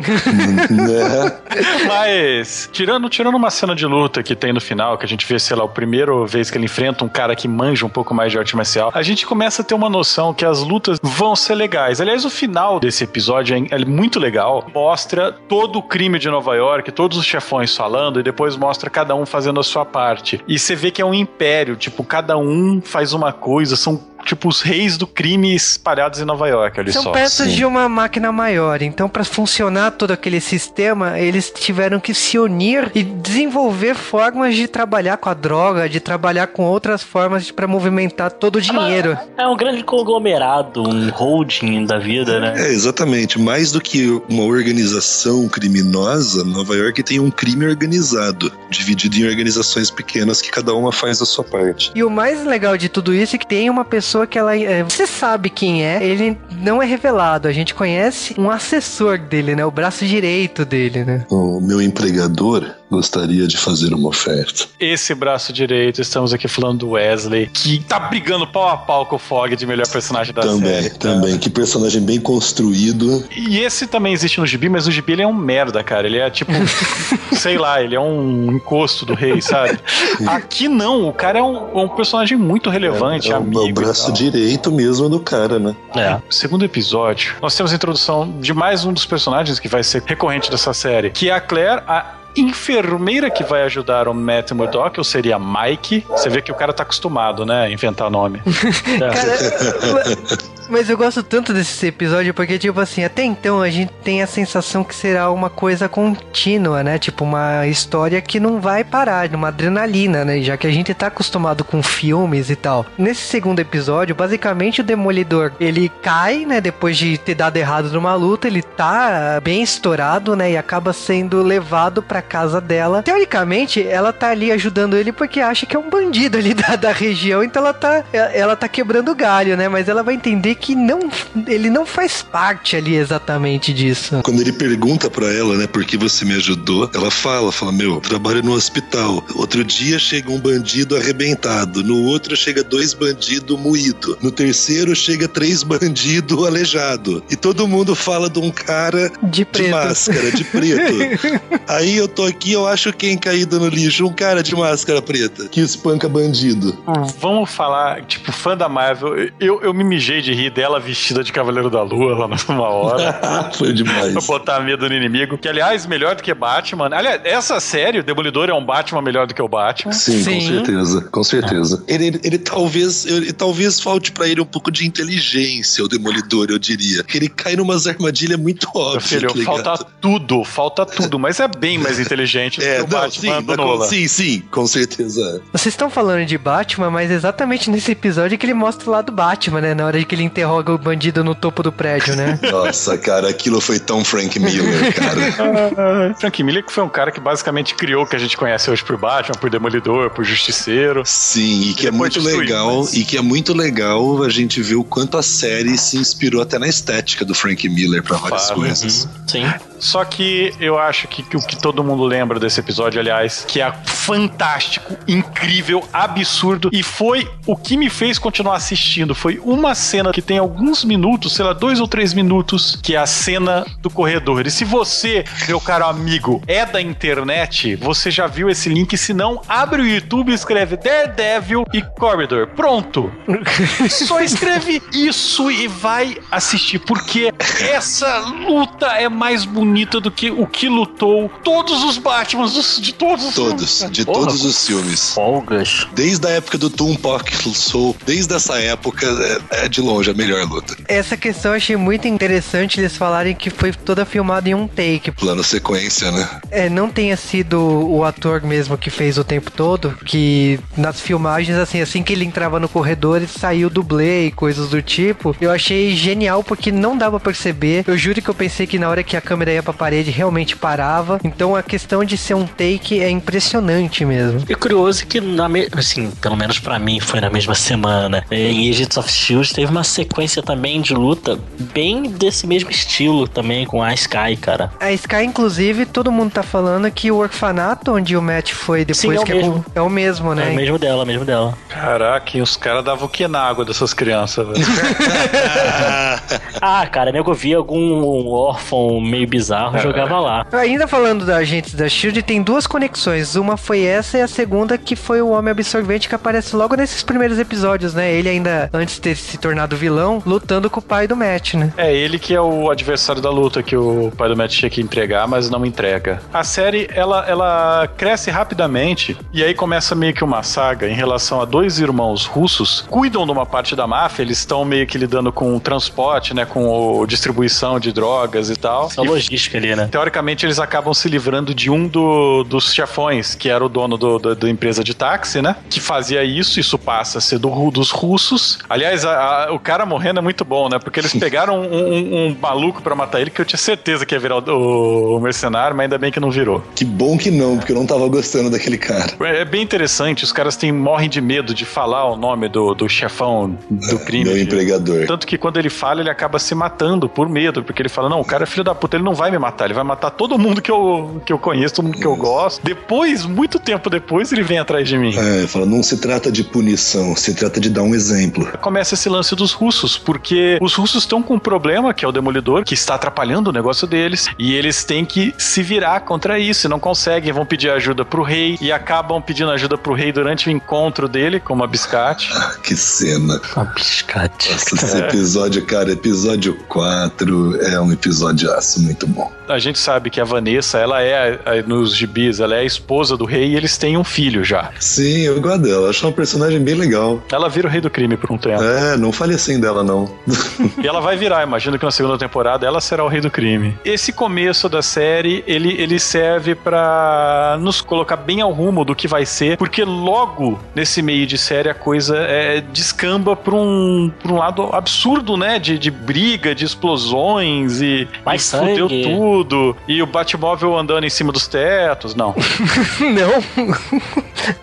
Mas, tirando, tirando uma cena de luta que tem no final, que a gente vê, sei lá, a primeira vez que ele enfrenta um cara que manja um pouco mais de arte marcial, a gente começa a ter uma noção que as lutas vão ser legais. Aliás, o final desse episódio é, é muito legal. Mostra todo o crime de Nova York, todos os chefões falando, e depois mostra cada um fazendo a sua parte. E você vê que é um império, tipo, cada um faz uma coisa, são tipo os reis do crime espalhados em Nova York ali São só. peças Sim. de uma máquina maior. Então, para funcionar todo aquele sistema, eles tiveram que se unir e desenvolver formas de trabalhar com a droga, de trabalhar com outras formas para movimentar todo o dinheiro. É um grande conglomerado, um holding da vida, né? É, exatamente. Mais do que uma organização criminosa, Nova York tem um crime organizado, dividido em organizações pequenas que cada uma faz a sua parte. E o mais legal de tudo isso é que tem uma pessoa pessoa que ela. É, você sabe quem é, ele não é revelado. A gente conhece um assessor dele, né? O braço direito dele, né? O meu empregador gostaria de fazer uma oferta. Esse braço direito, estamos aqui falando do Wesley, que tá brigando pau a pau com o Fog de melhor personagem da também, série. Também, também. Que personagem bem construído. E esse também existe no Gibi, mas o Gibi ele é um merda, cara. Ele é tipo, sei lá, ele é um encosto do rei, sabe? Aqui não, o cara é um, um personagem muito relevante, é, é amigo. É o braço direito mesmo do cara, né? É. Segundo episódio, nós temos a introdução de mais um dos personagens que vai ser recorrente dessa série, que é a Claire, a enfermeira que vai ajudar o Matt Murdock, ou seria Mike. Você vê que o cara tá acostumado, né? A inventar nome. é. cara, mas eu gosto tanto desse episódio porque, tipo assim, até então a gente tem a sensação que será uma coisa contínua, né? Tipo, uma história que não vai parar, uma adrenalina, né? Já que a gente tá acostumado com filmes e tal. Nesse segundo episódio, basicamente o Demolidor, ele cai, né? Depois de ter dado errado numa luta, ele tá bem estourado, né? E acaba sendo levado pra casa dela. Teoricamente, ela tá ali ajudando ele porque acha que é um bandido ali da, da região, então ela tá, ela tá quebrando galho, né? Mas ela vai entender que não, ele não faz parte ali exatamente disso. Quando ele pergunta para ela, né, por que você me ajudou, ela fala, fala, meu, trabalho no hospital. Outro dia chega um bandido arrebentado, no outro chega dois bandidos moído, no terceiro chega três bandidos aleijado. E todo mundo fala de um cara de, de máscara, de preto. Aí eu tô aqui, eu acho quem caído no lixo, um cara de máscara preta que espanca bandido. Vamos falar, tipo, fã da Marvel, eu, eu me mijei de rir dela vestida de Cavaleiro da Lua lá numa hora. Foi demais. pra botar medo no inimigo. Que, aliás, melhor do que Batman. Aliás, essa série, o Demolidor é um Batman melhor do que o Batman. Sim, Sim. com certeza. Com certeza. Ele, ele, ele talvez ele, talvez falte para ele um pouco de inteligência, o Demolidor, eu diria. Ele cai numas armadilhas muito óbvias. Filho, tá falta tudo, falta tudo, mas é bem mais inteligente é, do que o não, Batman sim, do Nolan. Sim, sim, com certeza. Vocês estão falando de Batman, mas exatamente nesse episódio que ele mostra o lado Batman, né? Na hora que ele interroga o bandido no topo do prédio, né? Nossa, cara, aquilo foi tão Frank Miller, cara. Frank Miller que foi um cara que basicamente criou o que a gente conhece hoje por Batman, por Demolidor, por Justiceiro. Sim, e que é muito legal, mas... e que é muito legal a gente ver o quanto a série se inspirou até na estética do Frank Miller para várias coisas. Uhum. Sim. Só que eu acho que, que o que todo mundo lembra desse episódio, aliás, que é fantástico, incrível, absurdo e foi o que me fez continuar assistindo. Foi uma cena que tem alguns minutos, sei lá, dois ou três minutos, que é a cena do corredor. E se você, meu caro amigo, é da internet, você já viu esse link. Se não, abre o YouTube, escreve Daredevil e Corridor. Pronto. Só escreve isso e vai assistir, porque essa luta é mais bonita do que o que lutou todos os Batman de todos os Todos, filmes. de Porra, todos os filmes. Folgas. Desde a época do Tupac Soul, desde essa época, é, é, de longe a melhor luta. Essa questão eu achei muito interessante eles falarem que foi toda filmada em um take. Plano sequência, né? É, não tenha sido o ator mesmo que fez o tempo todo, que nas filmagens, assim, assim que ele entrava no corredor, ele saiu dublê e coisas do tipo. Eu achei genial porque não dava pra perceber. Eu juro que eu pensei que na hora que a câmera ia pra parede realmente parava. Então a questão de ser um take é impressionante mesmo. E curioso que, na me... assim, pelo menos para mim, foi na mesma semana. Em Agents of Shield teve uma sequência também de luta bem desse mesmo estilo também com a Sky, cara. A Sky, inclusive, todo mundo tá falando que o orfanato onde o Matt foi depois Sim, é que é o, é, o, mesmo, né? É o mesmo dela, mesmo dela. Caraca, os caras davam o que na água dessas crianças, velho? ah, cara, nego via algum órfão meio bizarro é. jogava lá. Ainda falando da Agentes da Shield, tem duas conexões. Uma foi essa e a segunda que foi o Homem Absorvente que aparece logo nesses primeiros episódios, né? Ele ainda, antes de ter se tornado vilão, lutando com o pai do Matt, né? É, ele que é o adversário da luta que o pai do Matt tinha que entregar, mas não entrega. A série, ela, ela cresce rapidamente e aí começa meio que uma saga em relação a dois irmãos russos cuidam de uma parte da máfia, eles estão meio que lidando com o transporte, né, com a distribuição de drogas e tal. Essa logística ali, né? Teoricamente, eles acabam se livrando de um do, dos chefões, que era o dono do, do, da empresa de táxi, né? Que fazia isso, isso passa a ser do, dos russos. Aliás, a, a, o cara morrendo é muito bom, né? Porque eles pegaram um, um, um maluco para matar ele que eu tinha certeza que ia virar o, o, mercenário, mas ainda bem que não virou. Que bom que não, porque eu não tava gostando daquele cara. É, é bem interessante, os caras têm, morrem de medo de falar o nome do, do chefão do crime. Meu empregador. Tanto que quando ele fala, ele acaba se matando por medo, porque ele fala: não, o cara é filho da puta, ele não vai me matar, ele vai matar todo mundo que eu, que eu conheço, todo mundo que eu gosto. Depois, muito tempo depois, ele vem atrás de mim. É, fala: não se trata de punição, se trata de dar um exemplo. Começa esse lance dos russos, porque os russos estão com um problema, que é o demolidor, que está atrapalhando o negócio deles, e eles têm que se virar contra isso, e não conseguem, vão pedir ajuda pro rei, e acabam pedindo ajuda pro rei durante o encontro dele, como a biscate. Ah, que cena. A biscate. Nossa, esse episódio, cara, episódio 4 é um episódio aço muito bom. A gente sabe que a Vanessa, ela é, nos gibis, ela é a esposa do rei e eles têm um filho já. Sim, eu gosto dela. Acho uma personagem bem legal. Ela vira o rei do crime por um tempo. É, não fale assim dela, não. e ela vai virar, imagino que na segunda temporada ela será o rei do crime. Esse começo da série, ele, ele serve para nos colocar bem ao rumo do que vai ser, porque logo nesse meio de série a coisa é, descamba pra um, pra um lado absurdo, né? De, de briga, de explosões e, Mais e fudeu tudo. E o Batmóvel andando em cima dos tetos, não. não.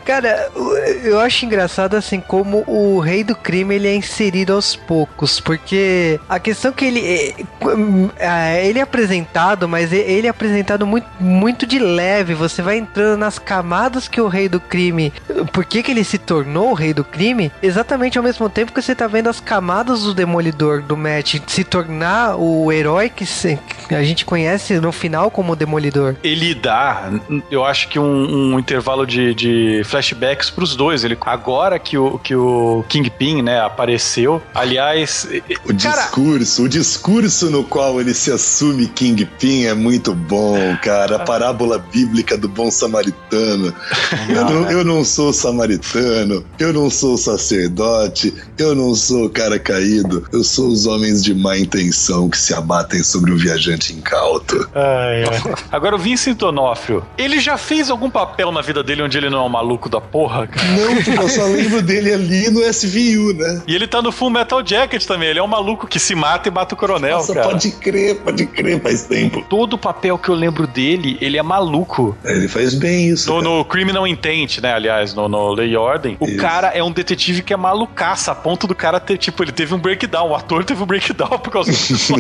Cara, eu acho engraçado assim como o rei do crime ele é inserido aos poucos, porque a questão que ele é, é, ele é apresentado, mas ele é apresentado muito, muito de leve. Você vai entrando nas camadas que o rei do crime, por que, que ele se tornou o rei do crime? Exatamente ao mesmo tempo que você tá vendo as camadas do demolidor do Matt se tornar o herói que a gente conhece no final como demolidor. Ele dá, eu acho que um, um intervalo de, de flashbacks pros dois. Ele, agora que o, que o Kingpin, né, apareceu. Aliás. O cara... discurso, o discurso no qual ele se assume Kingpin é muito bom, cara. A parábola bíblica do bom samaritano. eu, não, eu não sou samaritano, eu não sou sacerdote, eu não sou cara caído, eu sou os homens de má intenção que se abatem sobre o viajante incauto. Ai, ai. Agora o Vincent Onofrio, ele já fez algum papel na vida dele onde ele não é um maluco da porra, cara? Não, eu só lembro dele ali no SVU, né? E ele tá no Full Metal Jacket também, ele é um maluco que se mata e mata o coronel, Nossa, cara. pode crer, pode crer, faz tempo. Todo o papel que eu lembro dele, ele é maluco. É, ele faz bem isso. No, no Criminal Intent, né, aliás, no, no Lei e Ordem, o cara é um detetive que é malucaça, a ponto do cara ter, tipo, ele teve um breakdown, o ator teve um breakdown por causa disso.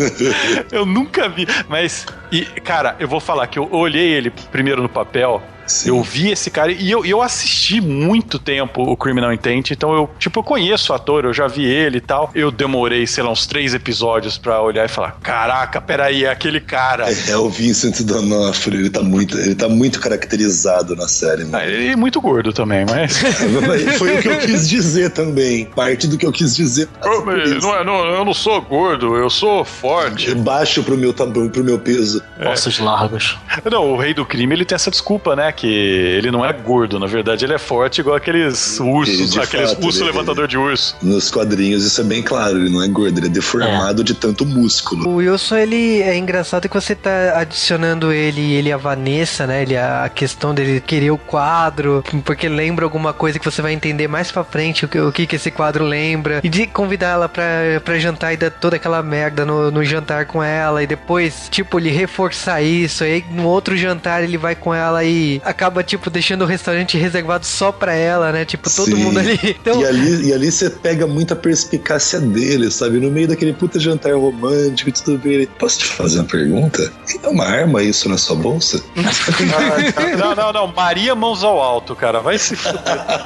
eu nunca vi. Mas, e, cara, eu vou falar que eu olhei ele primeiro no papel Sim. Eu vi esse cara e eu, eu assisti muito tempo o Criminal Intent, então eu, tipo, eu conheço o ator, eu já vi ele e tal. Eu demorei, sei lá, uns três episódios pra olhar e falar: caraca, peraí, é aquele cara. É, é o Vincent D'Onofrio, ele tá muito, ele tá muito caracterizado na série, mano. Ah, ele é muito gordo também, mas. Foi o que eu quis dizer também. Parte do que eu quis dizer. Eu, não, é, não, eu não sou gordo, eu sou forte. Baixo pro meu, pro meu peso. É. Ossos largos. Não, o rei do crime ele tem essa desculpa, né? Que ele não é gordo, na verdade ele é forte igual aqueles ursos, aqueles fato, urso levantador de urso. Nos quadrinhos isso é bem claro, ele não é gordo, ele é deformado é. de tanto músculo. O Wilson, ele é engraçado que você tá adicionando ele ele a Vanessa, né? Ele a questão dele querer o quadro, porque lembra alguma coisa que você vai entender mais pra frente o que, o que, que esse quadro lembra. E de convidar ela pra, pra jantar e dar toda aquela merda no, no jantar com ela. E depois, tipo, ele reforçar isso. Aí no outro jantar ele vai com ela e acaba, tipo, deixando o restaurante reservado só pra ela, né? Tipo, todo Sim. mundo ali. Então... E ali. E ali você pega muita perspicácia dele, sabe? No meio daquele puta jantar romântico e tudo bem. Ele, Posso te fazer uma pergunta? É uma arma isso na sua bolsa? não, não, não. Maria mãos ao alto, cara. Vai se fuder.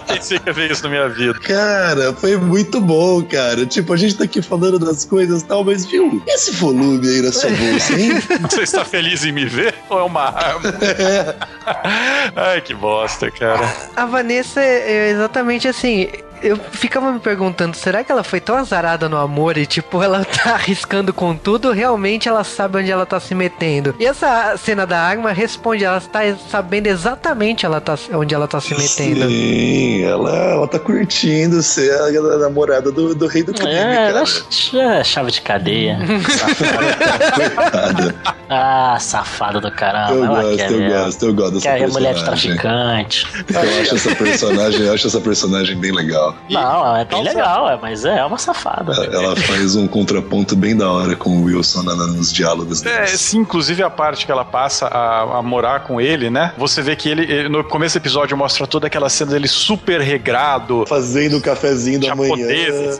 Pensei que ia ver isso na minha vida. Cara, foi muito bom, cara. Tipo, a gente tá aqui falando das coisas e tal, mas viu? Esse volume aí na sua bolsa, hein? Você está feliz em me ver? Ou é uma arma? É. Ai, que bosta, cara. A Vanessa é exatamente assim eu ficava me perguntando, será que ela foi tão azarada no amor e, tipo, ela tá arriscando com tudo, realmente ela sabe onde ela tá se metendo? E essa cena da arma responde, ela tá sabendo exatamente ela tá, onde ela tá se metendo. Sim, ela, ela tá curtindo ser a, namorada do, do rei do crime, é, cara. É, chave de cadeia. safada. ah, safada do caramba. Eu ela gosto, quer, eu gosto, eu gosto dessa quer personagem. mulher de traficante. Eu acho essa personagem, eu acho essa personagem bem legal. Não, é bem legal, é, mas é uma safada. Ela faz um contraponto bem da hora com o Wilson na, nos diálogos É, sim, inclusive a parte que ela passa a, a morar com ele, né? Você vê que ele, no começo do episódio, mostra toda aquela cena dele super regrado. Fazendo o cafezinho da manhã.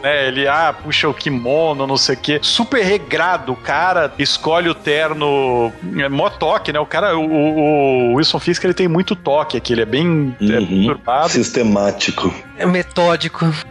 né? Ele, ah, puxa o kimono, não sei o quê. Super regrado. O cara escolhe o terno. É mó toque, né? O cara, o, o Wilson Fisk, ele tem muito toque aqui. Ele é bem é, uhum. é, Sistemático. É metódico.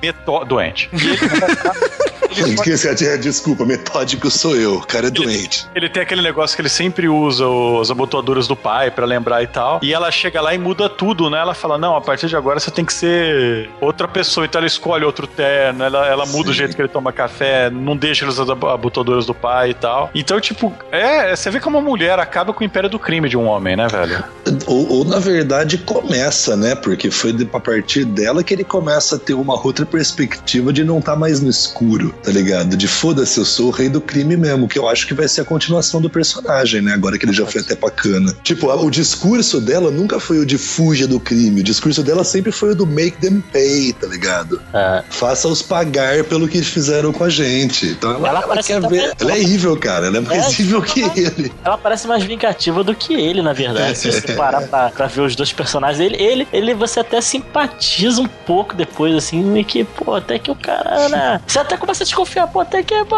Metó doente. E ele, ele Desculpa, metódico sou eu, o cara é ele, doente. Ele tem aquele negócio que ele sempre usa os abotoaduras do pai para lembrar e tal. E ela chega lá e muda tudo, né? Ela fala: Não, a partir de agora você tem que ser outra pessoa. Então ela escolhe outro terno, ela, ela muda Sim. o jeito que ele toma café, não deixa ele usar as abotoaduras do pai e tal. Então, tipo, é, você vê como uma mulher acaba com o império do crime de um homem, né, velho? Ou, ou na verdade começa, né? Porque foi a partir dela que ele começa a ter uma outra perspectiva de não estar tá mais no escuro, tá ligado? De foda-se, eu sou o rei do crime mesmo, que eu acho que vai ser a continuação do personagem, né? Agora que ele já foi até pra cana. Tipo, o discurso dela nunca foi o de fuja do crime, o discurso dela sempre foi o do make them pay, tá ligado? É. Faça-os pagar pelo que fizeram com a gente. Então ela, ela, ela quer ver. Ela é evil, cara, ela é mais é, evil que ele. Ela parece mais vingativa do que ele, na verdade. Se você parar pra, pra ver os dois personagens, ele, ele, ele você até simpatiza um pouco pouco depois, assim, e que, pô, até que o cara, né? Você até começa a desconfiar, pô, até que, pô,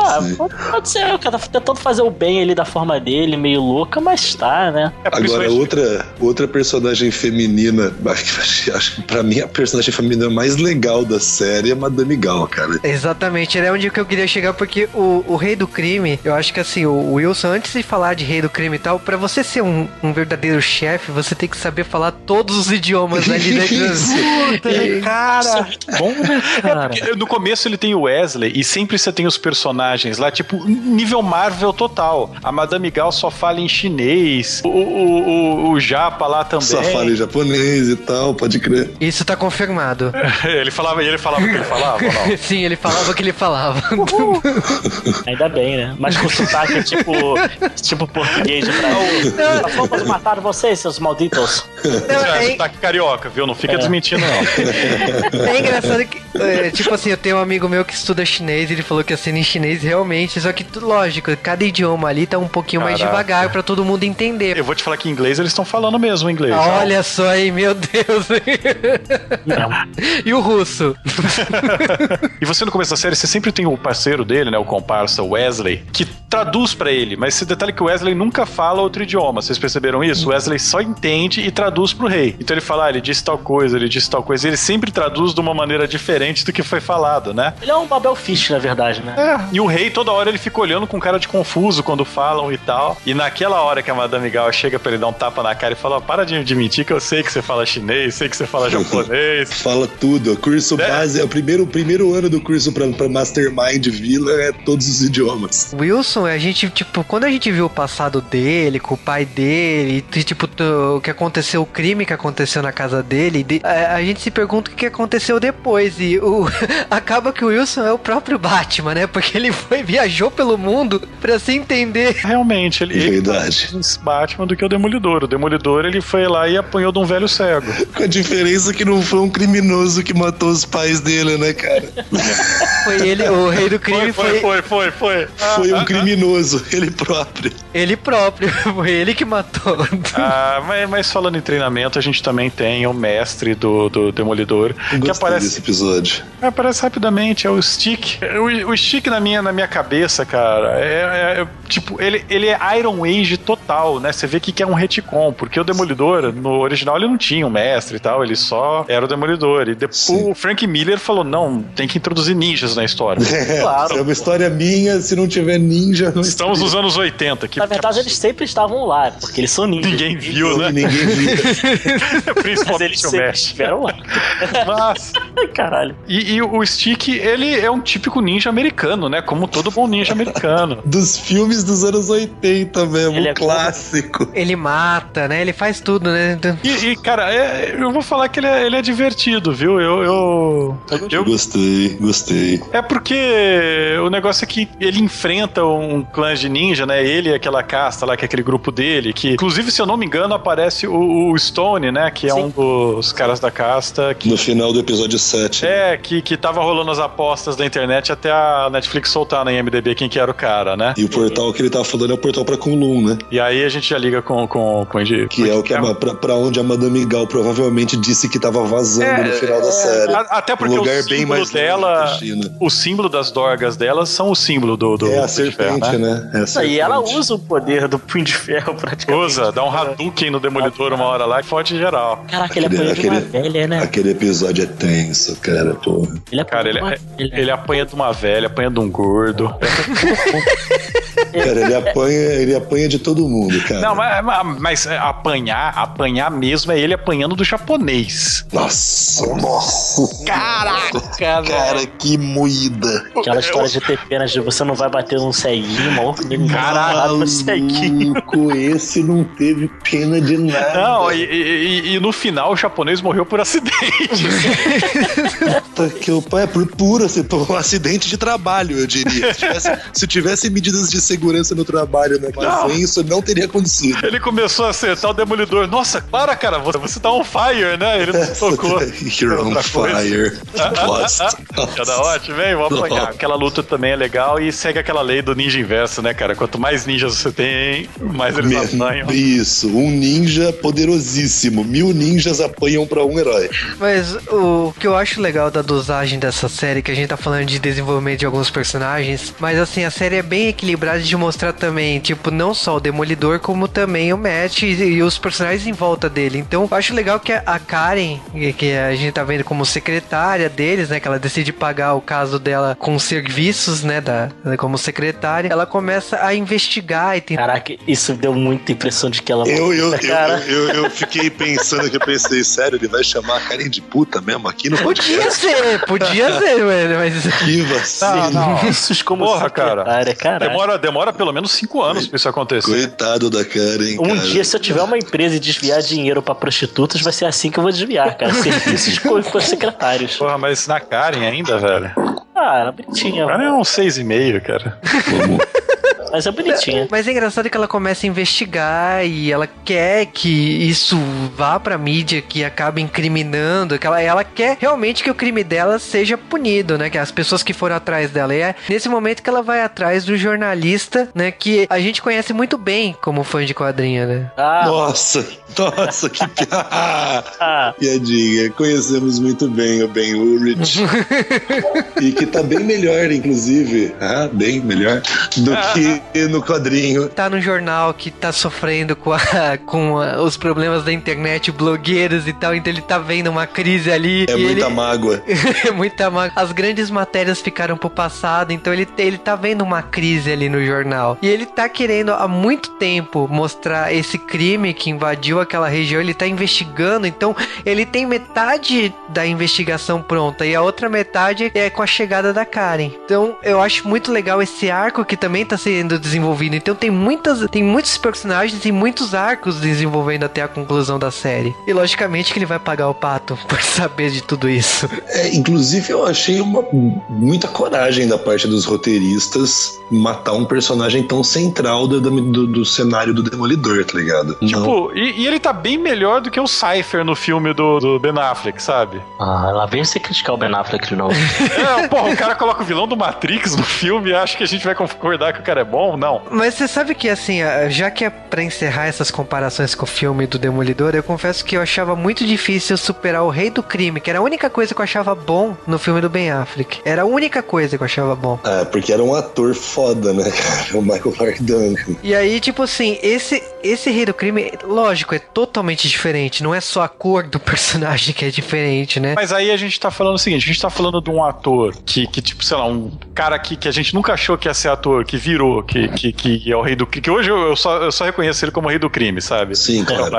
pode ser, o cara tá tentando fazer o bem ali da forma dele, meio louca, mas tá, né? É, Agora, outra, outra personagem feminina, acho que pra mim a personagem feminina mais legal da série é Madame Gal, cara. Exatamente, era onde que eu queria chegar, porque o, o rei do crime, eu acho que assim, o Wilson, antes de falar de rei do crime e tal, pra você ser um, um verdadeiro chefe, você tem que saber falar todos os idiomas ali dentro. Puta, cara cara. É bom, né, cara? É no começo ele tem o Wesley e sempre você tem os personagens lá, tipo, nível Marvel total. A Madame Gal só fala em chinês, o, o, o, o Japa lá também. Só fala em japonês e tal, pode crer. Isso tá confirmado. ele falava, ele falava que ele falava Sim, ele falava que ele falava. Ainda bem, né? Mas com sotaque tipo, tipo português de Brasil. Vamos matar vocês, seus malditos. Não, é, é... tá carioca, viu? Não fica é. desmentindo, não. É engraçado que, é, tipo assim, eu tenho um amigo meu que estuda chinês, ele falou que a cena em chinês realmente, só que, lógico, cada idioma ali tá um pouquinho Caraca. mais devagar para todo mundo entender. Eu vou te falar que em inglês eles estão falando mesmo inglês. Olha só aí, meu Deus. e o russo? e você no começo da série, você sempre tem o parceiro dele, né, o comparsa Wesley, que traduz para ele, mas esse detalhe que o Wesley nunca fala outro idioma, vocês perceberam isso? O Wesley só entende e traduz pro rei. Então ele fala, ah, ele disse tal coisa, ele disse tal coisa, e ele sempre traduz de uma maneira diferente do que foi falado, né? Ele é um Babel Fish, na verdade, né? É, e o rei toda hora ele fica olhando com cara de confuso quando falam e tal. E naquela hora que a Madame Gal chega pra ele dar um tapa na cara e fala, para de, de mentir que eu sei que você fala chinês, sei que você fala japonês. fala tudo, o curso é. base, é o primeiro, o primeiro ano do curso pra, pra Mastermind Villa é todos os idiomas. Wilson, a gente, tipo, quando a gente viu o passado dele, com o pai dele, e, tipo, o que aconteceu, o crime que aconteceu na casa dele, de, a, a, gente se pergunta o que aconteceu depois. E o, acaba que o Wilson é o próprio Batman, né? Porque ele foi, viajou pelo mundo pra se entender. Realmente, ele, Verdade. ele é Batman do que o Demolidor. O Demolidor, ele foi lá e apanhou de um velho cego. Com a diferença que não foi um criminoso que matou os pais dele, né, cara? Foi ele, o rei do crime foi. Foi, foi, foi. Foi, foi um criminoso, ele próprio. Ele próprio, foi ele que matou. Ah, mas, mas, falando em treinamento, a gente também tem o mestre do, do Demolidor. Eu que aparece desse episódio. Aparece rapidamente, é o Stick. O, o Stick na minha, na minha cabeça, cara, é, é, tipo, ele, ele é Iron Age total, né? Você vê que, que é um retcon, porque o Demolidor, no original, ele não tinha um mestre e tal, ele só era o Demolidor. E depois Sim. o Frank Miller falou: não, tem que introduzir ninjas na história. É, claro. É uma história minha, se não tiver ninja, não Estamos nos anos 80. Que, Na verdade, eles sempre estavam lá, porque eles são ninjas. Ninguém viu, né? Ninguém viu. Principalmente Mas eles sempre estiveram lá. Mas... Caralho. E, e, o Stick, ele é um típico ninja americano, né? Como todo bom ninja americano. Dos filmes dos anos 80 mesmo, ele um é clássico. Como... Ele mata, né? Ele faz tudo, né? E, e cara, é, eu vou falar que ele é, ele é divertido, viu? Eu, eu, eu... Gostei, gostei. É porque o negócio é que ele enfrenta um clã de ninja, né? Ele e aquela casta lá, que é aquele grupo dele, que, inclusive, se eu não me engano, aparece o, o Stone, né? Que é Sim. um dos caras da casta. Que... No final do episódio 7. É, que, que tava rolando as apostas da internet até a Netflix soltar na IMDB quem que era o cara, né? E o portal que ele tava falando é o portal pra Kunlun, né? E aí a gente já liga com, com, com o Que é o que é, pra, pra onde a Madame Gal provavelmente disse que tava vazando é, no final da é, série. Até porque um lugar o bem mais dela, o símbolo das dorgas delas são o símbolo do, do É a serpente, ferro, né? né? É a E ela usa o poder do punho de ferro praticamente. Usa, dá um Hadouken no Demolidor uma hora lá e fode geral. Caraca, ele apanha de uma velha, né? Aquele episódio é tenso, cara, porra. Ele cara, ele, é, ele apanha de uma velha, apanha de um gordo. cara, ele apanha, ele apanha de todo mundo, cara. Não, mas, mas apanhar, apanhar mesmo é ele apanhando do japonês. Nossa, nossa. Caraca, velho. Cara, que moída. Aquela história de ter pena de você não vai bater num ceguinho, mal Caralho, no ceguinho. Esse não teve pena de nada. Não, e, e, e no final o japonês morreu por acidente. que o pai é por puro, assim, por um acidente de trabalho, eu diria. Se tivesse, se tivesse medidas de segurança no trabalho né, não. isso não teria acontecido. Ele começou a acertar o demolidor. Nossa, para, cara, você, você tá on fire, né? Ele não tocou. You're on fire. Cada ótimo, vem, vamos apanhar. Aquela luta também é legal e segue aquela lei do ninja inverso, né, cara? Quanto mais ninjas você tem, mais eles Me, apanham. Isso, um ninja poderosíssimo. Mil ninjas apanham para um herói. Mas o que eu acho legal da dosagem dessa série, que a gente tá falando de desenvolvimento de alguns personagens, mas assim, a série é bem equilibrada de mostrar também, tipo, não só o Demolidor, como também o Matt e, e os personagens em volta dele. Então, eu acho legal que a Karen, que a gente tá vendo como secretária deles, né, que ela decide pagar o caso dela com serviços, né, da, como secretária, ela começa a investigar e tem... Caraca, isso deu muita impressão de que ela... Eu, eu, cara. Eu, eu, eu, fiquei pensando que eu pensei, sério, ele vai chamar a Karen de puta mesmo aqui no podcast? Podia ser, podia ser, mano, mas... Que vacilo. Não, não. Isso como Porra, cara. Demora, demora pelo menos cinco anos pra isso acontecer. Coitado da Karen, Um cara. dia, se eu tiver uma empresa e desviar dinheiro pra prostitutas, vai ser assim que eu vou desviar, cara. Serviços com, com secretários. Porra, mas na Karen ainda, velho? Ah, era bonitinha. Karen é um seis e meio, cara. Mas é bonitinha. Mas é engraçado que ela começa a investigar e ela quer que isso vá pra mídia, que acabe incriminando, que ela, ela quer realmente que o crime dela seja punido, né? Que as pessoas que foram atrás dela. E é nesse momento que ela vai atrás do jornalista, né? Que a gente conhece muito bem como fã de quadrinha, né? Ah. Nossa, nossa, que ah. piadinha. Conhecemos muito bem o Ben Urich. e que tá bem melhor, inclusive. Ah, bem melhor do que no quadrinho. Tá no jornal que tá sofrendo com, a, com a, os problemas da internet, blogueiros e tal, então ele tá vendo uma crise ali. É muita ele... mágoa. é muita mágoa. As grandes matérias ficaram pro passado, então ele, ele tá vendo uma crise ali no jornal. E ele tá querendo há muito tempo mostrar esse crime que invadiu aquela região, ele tá investigando, então ele tem metade da investigação pronta e a outra metade é com a chegada da Karen. Então eu acho muito legal esse arco que também tá sendo desenvolvido. Então tem muitas, tem muitos personagens e muitos arcos desenvolvendo até a conclusão da série. E logicamente que ele vai pagar o pato por saber de tudo isso. É, inclusive eu achei uma muita coragem da parte dos roteiristas matar um personagem tão central do, do, do cenário do Demolidor, tá ligado? Tipo, e, e, ele tá bem melhor do que o Cypher no filme do, do Ben Affleck, sabe? Ah, lá vem você criticar o Ben Affleck de novo. é, porra, o cara coloca o vilão do Matrix no filme e acha que a gente vai concordar que o cara é bom? Não. Mas você sabe que, assim, já que é pra encerrar essas comparações com o filme do Demolidor, eu confesso que eu achava muito difícil superar o Rei do Crime, que era a única coisa que eu achava bom no filme do Ben Affleck. Era a única coisa que eu achava bom. É, porque era um ator foda, né, cara? O Michael Clark Duncan. E aí, tipo assim, esse, esse Rei do Crime, lógico, é totalmente diferente. Não é só a cor do personagem que é diferente, né? Mas aí a gente tá falando o seguinte: a gente tá falando de um ator que, que tipo, sei lá, um cara que, que a gente nunca achou que ia ser ator, que virou, que, que, que é o rei do crime. Que hoje eu, só, eu só reconheço ele como o rei do crime, sabe? Sim, claro.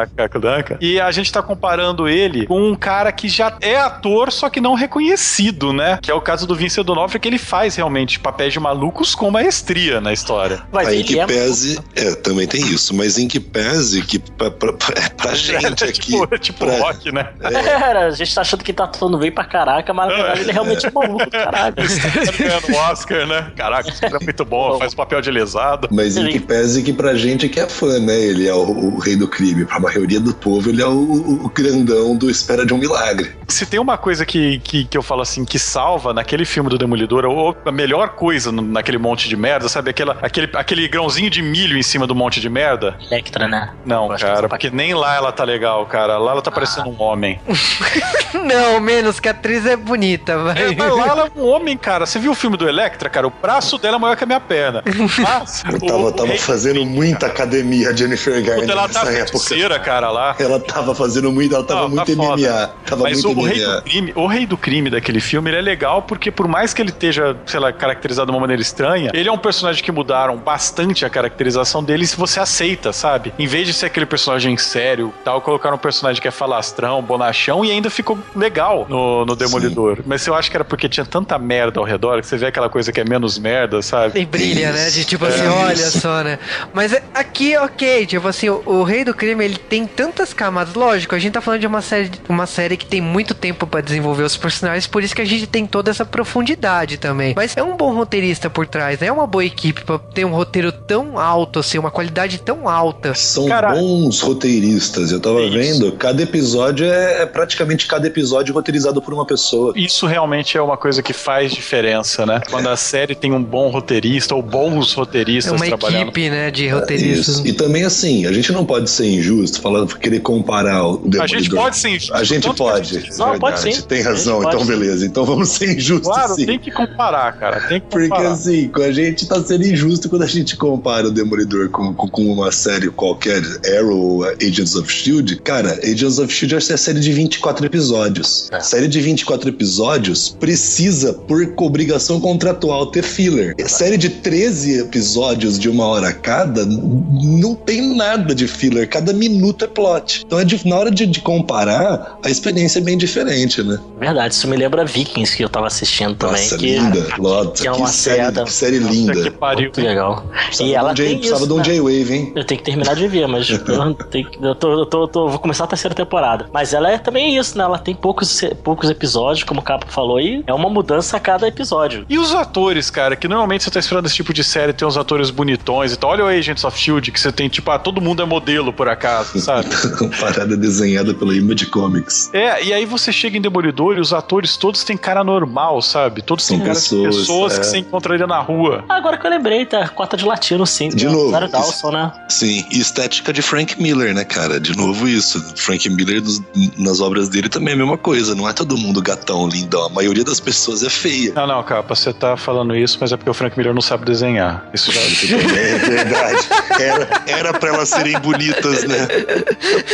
E a gente tá comparando ele com um cara que já é ator, só que não reconhecido, né? Que é o caso do Vincent D'Onofrio, que ele faz realmente papéis de malucos com maestria na história. Mas aí que é pese, é, também tem isso, mas em que pese que pra, pra, pra, pra gente é, aqui. tipo, tipo pra, rock, né? É. a gente tá achando que tá atuando bem pra caraca, mas na verdade ele é realmente maluco, caraca. tá ganhando um Oscar, né? Caraca, isso é muito bom, faz papel de lesado. Mas em que pese que pra gente que é fã, né? Ele é o, o rei do crime. Pra maioria do povo, ele é o, o, grandão do Espera de um Milagre. Se tem uma coisa que, que, que eu falo assim, que salva naquele filme do Demolidor, ou a melhor coisa naquele monte de merda, sabe? Aquela, aquele, aquele grãozinho de milho em cima do monte de merda. Electra, né? Não, cara, porque nem lá ela tá legal, cara. Lá ela tá ah. parecendo um homem. não, menos que a atriz é bonita, vai. É, mas lá ela é um homem, cara. Você viu o filme do Electra, cara? O braço dela é maior que a minha perna. Mas, eu tava, o, tava fazendo muita academia, Jennifer Garner. Ela tava época. cara, lá. Ela tava fazendo muito, ela tava não, muito tá MMA. Tava mas muito o, MMA. Rei do crime, o rei do crime daquele filme, ele é legal porque por mais que ele esteja, sei lá, caracterizado de uma maneira estranha, ele é um personagem que mudaram bastante a caracterização dele se você aceita, sabe? Em vez de ser aquele personagem sério, tal, colocaram um personagem que é falastrão, bonachão e ainda ficou legal no, no Demolidor. Sim. Mas eu acho que era porque tinha tanta merda ao redor que você vê aquela coisa que é menos merda, sabe? E brilha, né? De tipo assim, é olha isso. só, né? Mas aqui, ok, tipo assim, o, o, Rei do Crime, ele tem tantas camadas. Lógico, a gente tá falando de uma série, uma série que tem muito tempo para desenvolver os personagens, por isso que a gente tem toda essa profundidade também. Mas é um bom roteirista por trás, né? É uma boa equipe pra ter um roteiro tão alto, assim, uma qualidade tão alta. São bons roteiristas. Eu tava isso. vendo, cada episódio é, é praticamente cada episódio roteirizado por uma pessoa. Isso realmente é uma coisa que faz diferença, né? Quando a série tem um bom roteirista ou bons roteiristas é uma trabalhando. equipe, né, de roteiristas. É, e também assim, a gente não pode ser injusto, falando querer comparar o Demolidor. A gente pode ser injusto. A gente pode. A gente... Não, pode sim. Tem razão, então beleza. Então vamos ser injustos Claro, sim. tem que comparar, cara. Tem que comparar. Porque assim, a gente tá sendo injusto quando a gente compara o Demolidor com, com, com uma série qualquer, Arrow, Agents of S.H.I.E.L.D. Cara, Agents of S.H.I.E.L.D. é a série de 24 episódios. É. Série de 24 episódios precisa, por obrigação contratual, ter filler. É. Série de 13 episódios de uma hora cada, não tem nada de filler. Cada minuto é plot. Então, é de, na hora de, de, comparar, a experiência é bem diferente, né? Verdade, isso me lembra Vikings, que eu tava assistindo também. Nossa, que, linda. Nossa, que é uma série, que série linda. Que pariu. Muito legal. Precisava e ela um J, tem precisava isso, de um né? J-Wave, hein? Eu tenho que terminar de ver, mas eu, tenho, eu, tô, eu, tô, eu tô, vou começar a terceira temporada. Mas ela é também isso, né? Ela tem poucos, poucos episódios, como o Capa falou aí. É uma mudança a cada episódio. E os atores, cara, que normalmente você tá esperando esse tipo de série tem os atores bonitões e tal. Olha o Agents of Shield, que você tem, tipo, ah, todo mundo é modelo, por acaso, sabe? Parada desenhada pela Image Comics. É, e aí você chega em Demolidor e os atores todos têm cara normal, sabe? Todos São têm cara pessoas, de pessoas é. que você encontraria na rua. Agora que eu lembrei, tá? Cota de latino, sim. De o novo, isso- Dawson, né? Sim, e estética de Frank Miller, né, cara? De novo isso. Frank Miller, nos- nas obras dele, também é a mesma coisa. Não é todo mundo gatão, lindão. A maioria das pessoas é feia. Não, não, capa, você tá falando isso, mas é porque o Frank Miller não sabe desenhar. Isso já. É verdade. Era, era pra elas serem bonitas, né?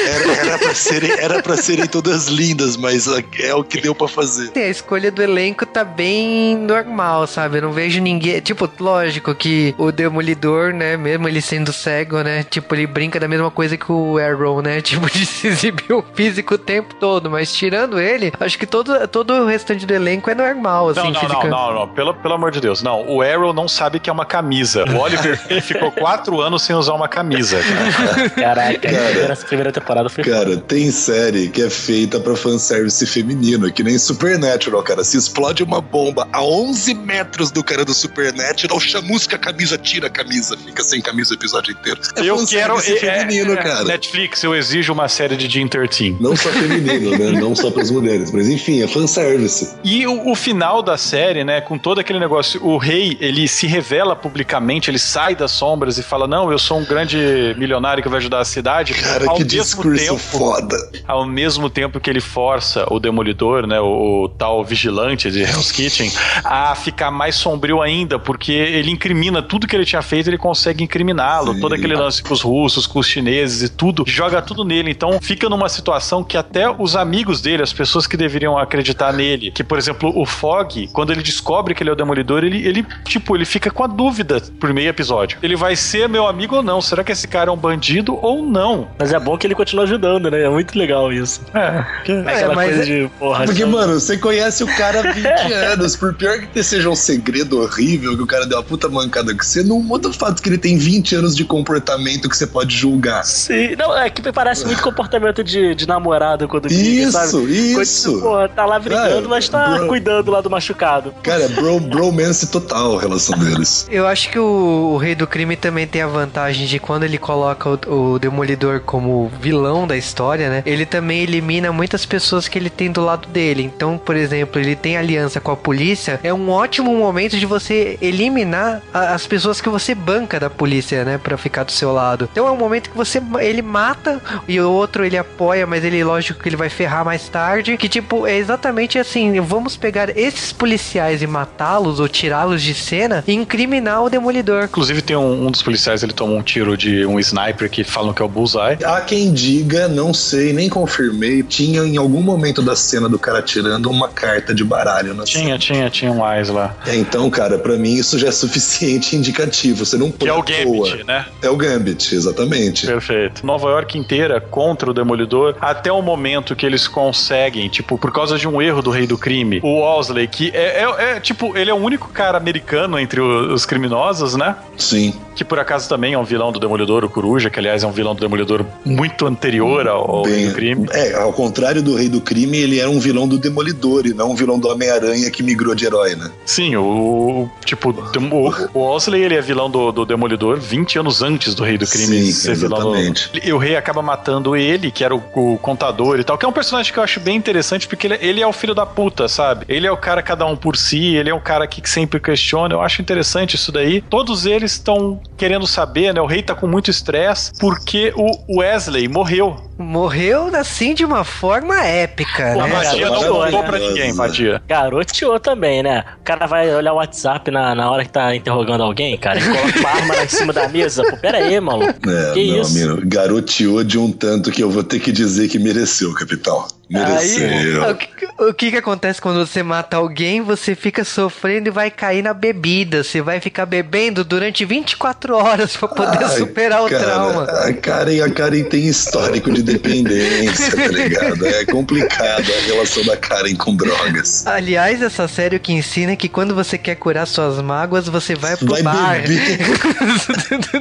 Era, era, pra serem, era pra serem todas lindas, mas é o que deu pra fazer. Sim, a escolha do elenco tá bem normal, sabe? Eu não vejo ninguém. Tipo, lógico que o Demolidor, né? Mesmo ele sendo cego, né? Tipo, ele brinca da mesma coisa que o Arrow, né? Tipo, de se exibir o físico o tempo todo. Mas tirando ele, acho que todo, todo o restante do elenco é normal, assim, Não, não, física. não, não, não. Pelo, pelo amor de Deus. Não, o Arrow não sabe que é uma camisa. O Oliver ficou quatro anos sem usar uma camisa. cara. Caraca, Cara. essa primeira temporada foi Cara, tem série que é feita pra fanservice feminino, que nem Supernatural, cara. Se explode uma bomba a 11 metros do cara do Supernatural, chamusca a camisa, tira a camisa, fica sem camisa o episódio inteiro. É eu quero. fanservice é- feminino, é- cara. Netflix, eu exijo uma série de Jean 13. Não só feminino, né? Não só pras mulheres. Mas enfim, é fanservice. E o, o final da série, né, com todo aquele negócio, o rei, ele se revela publicamente, ele sai das sombras e fala: Não, eu sou um grande milionário que vai ajudar a cidade. Cara, ao que mesmo discurso tempo, foda. ao mesmo tempo que ele força o demolidor, né, o, o tal vigilante de Hell's Kitchen, a ficar mais sombrio ainda, porque ele incrimina tudo que ele tinha feito, ele consegue incriminá-lo, todo aquele lance com os russos, com os chineses e tudo, joga tudo nele. Então fica numa situação que até os amigos dele, as pessoas que deveriam acreditar nele, que por exemplo o Fog, quando ele descobre que ele é o demolidor, ele, ele tipo, ele fica com a dúvida por meio episódio. Ele vai ser meu amigo ou não? Será que esse cara é um bandido ou não? Mas é bom que ele continua ajudando, né? É muito legal isso. É. É aquela mas coisa é- de, porra, Porque, só- mano, você conhece o cara há 20 anos. Por pior que seja um segredo horrível, que o cara deu uma puta mancada com você, não muda o fato que ele tem 20 anos de comportamento que você pode julgar. Sim, não, é que me parece muito comportamento de, de namorado quando briga, sabe? Isso, isso. Quando, porra, tá lá brigando, Ah, mas tá bro. cuidando lá do machucado. Cara, bro, bromance total a relação deles. Eu acho que o, o Rei do Crime também tem a vantagem de quando ele coloca o, o Demolidor como vilão da história, né? Ele também elimina muitas pessoas que ele tem do lado dele. Então, por exemplo, ele tem aliança com a polícia. É um ótimo momento de você eliminar a- as pessoas que você banca da polícia, né? Pra ficar do seu lado. Então é um momento que você ele mata e o outro ele apoia, mas ele, lógico que ele vai ferrar mais tarde. Que tipo, é exatamente assim: vamos pegar esses policiais e matá-los ou tirá-los de cena e incriminar o demolidor. Inclusive tem um, um dos policiais, ele toma um tiro de um sniper que falam que é o Bullseye. Há quem diga, não sei, nem confirmei, tinha em algum momento da cena do cara tirando uma carta de baralho na Tinha, tinha, tinha um Eyes lá. cena. É, então, cara, pra mim isso já é suficiente indicativo. Você não Que é o. Gambit, né? É o Gambit, exatamente. Perfeito. Nova York inteira contra o Demolidor, até o momento que eles conseguem, tipo, por causa de um erro do rei do crime, o Osley, que é, é- é, tipo, ele é o único cara americano entre os criminosos, né? Sim. Que por acaso também é um vilão do Demolidor, o Coruja, que aliás é um vilão do Demolidor muito anterior ao, ao rei do crime. É, ao contrário do Rei do Crime, ele era um vilão do Demolidor e não um vilão do Homem-Aranha que migrou de herói, né? Sim, o, tipo, o, o Osley, ele é vilão do, do Demolidor 20 anos antes do Rei do Crime Sim, ser vilão do... exatamente. E o Rei acaba matando ele, que era o, o contador e tal, que é um personagem que eu acho bem interessante, porque ele, ele é o filho da puta, sabe? Ele é o cara cada um por si, ele é o cara que sempre questiona, eu acho interessante isso daí. Todos eles estão querendo saber, né? O Rei tá com muito estresse, porque o Wesley morreu. Morreu assim de uma forma épica, Pô, A né? mas- magia não né? pra ninguém, Vadia. Garoteou também, né? O cara vai olhar o WhatsApp na, na hora que tá interrogando alguém, cara, e coloca uma arma lá em cima da mesa. Pô, pera aí, maluco. É, Que não, isso? menino, garoteou de um tanto que eu vou ter que dizer que mereceu, capitão. Mereceu. O que, o que que acontece quando você mata alguém? Você fica sofrendo e vai cair na bebida. Você vai ficar bebendo durante 24 horas pra poder Ai, superar o cara, trauma. A Karen, a Karen tem histórico de dependência, tá ligado? É complicado a relação da Karen com drogas. Aliás, essa série o que ensina é que quando você quer curar suas mágoas, você vai pro Vai bar. beber.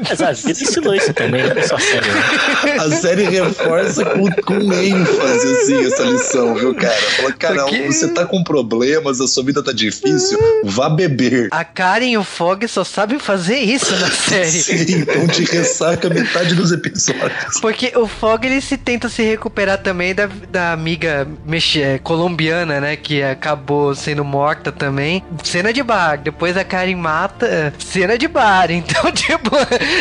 Mas a vida ensinou isso também, não é só sério. né? A série reforça com, com ênfase, assim, essa essa lição, viu, cara? Fala, cara, Porque... você tá com problemas, a sua vida tá difícil, vá beber. A Karen e o Fog só sabem fazer isso na série. Sim, então te ressaca metade dos episódios. Porque o Fog, ele se tenta se recuperar também da, da amiga mexe, é, colombiana, né, que acabou sendo morta também. Cena de bar, depois a Karen mata, cena de bar, então, tipo...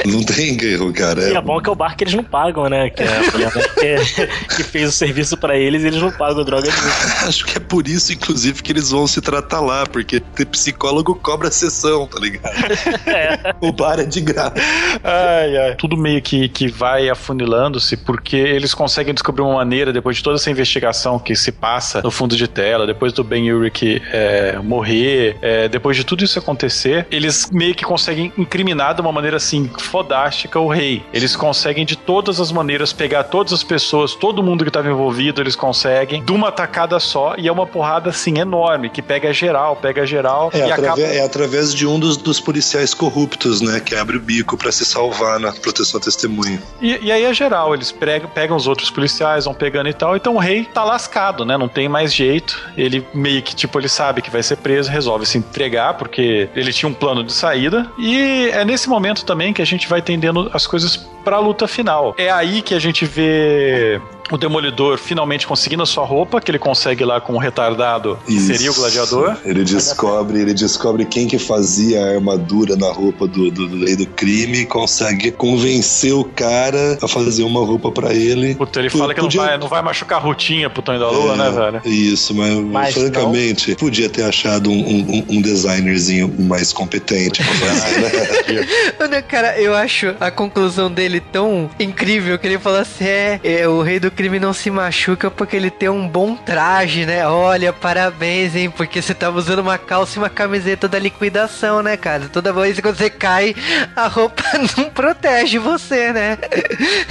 Não tem erro, cara. E é bom que é o bar que eles não pagam, né, que, é, que, que fez o serviço para eles e eles não pagam droga Acho que é por isso, inclusive, que eles vão se tratar lá, porque ter psicólogo cobra sessão, tá ligado? É. O bar é de graça. Ai, ai. Tudo meio que, que vai afunilando-se, porque eles conseguem descobrir uma maneira, depois de toda essa investigação que se passa no fundo de tela, depois do Ben Urich é, morrer, é, depois de tudo isso acontecer, eles meio que conseguem incriminar de uma maneira assim, fodástica o rei. Eles conseguem de todas as maneiras pegar todas as pessoas, todo mundo que estava envolvido, eles conseguem, de uma tacada só, e é uma porrada assim enorme, que pega geral, pega geral é, e através, acaba... é através de um dos, dos policiais corruptos, né? Que abre o bico para se salvar na proteção à testemunha. E, e, aí é geral, eles pegam, pegam os outros policiais, vão pegando e tal. Então o rei tá lascado, né? Não tem mais jeito. Ele meio que, tipo, ele sabe que vai ser preso, resolve se entregar, porque ele tinha um plano de saída. E é nesse momento também que a gente vai entendendo as coisas pra luta final. É aí que a gente vê o Demolidor finalmente conseguindo a sua roupa, que ele consegue lá com o retardado, que Isso. seria o gladiador. Ele descobre, ele descobre quem que fazia a armadura na roupa do, do, do rei do crime e consegue convencer o cara a fazer uma roupa para ele. Puta, ele fala que podia... não, vai, não vai machucar a rotinha pro Tonho da Lua, é, né, velho? Isso, mas, mas francamente, não... podia ter achado um, um, um designerzinho mais competente fazer, né? cara, eu acho a conclusão dele tão incrível que ele fala assim: é, é o rei do crime não se machuca porque ele tem um bom traje, né? Olha, parabéns, hein? Porque você tava usando uma calça e uma camiseta da liquidação, né, cara? Toda vez que você cai, a roupa não protege você, né?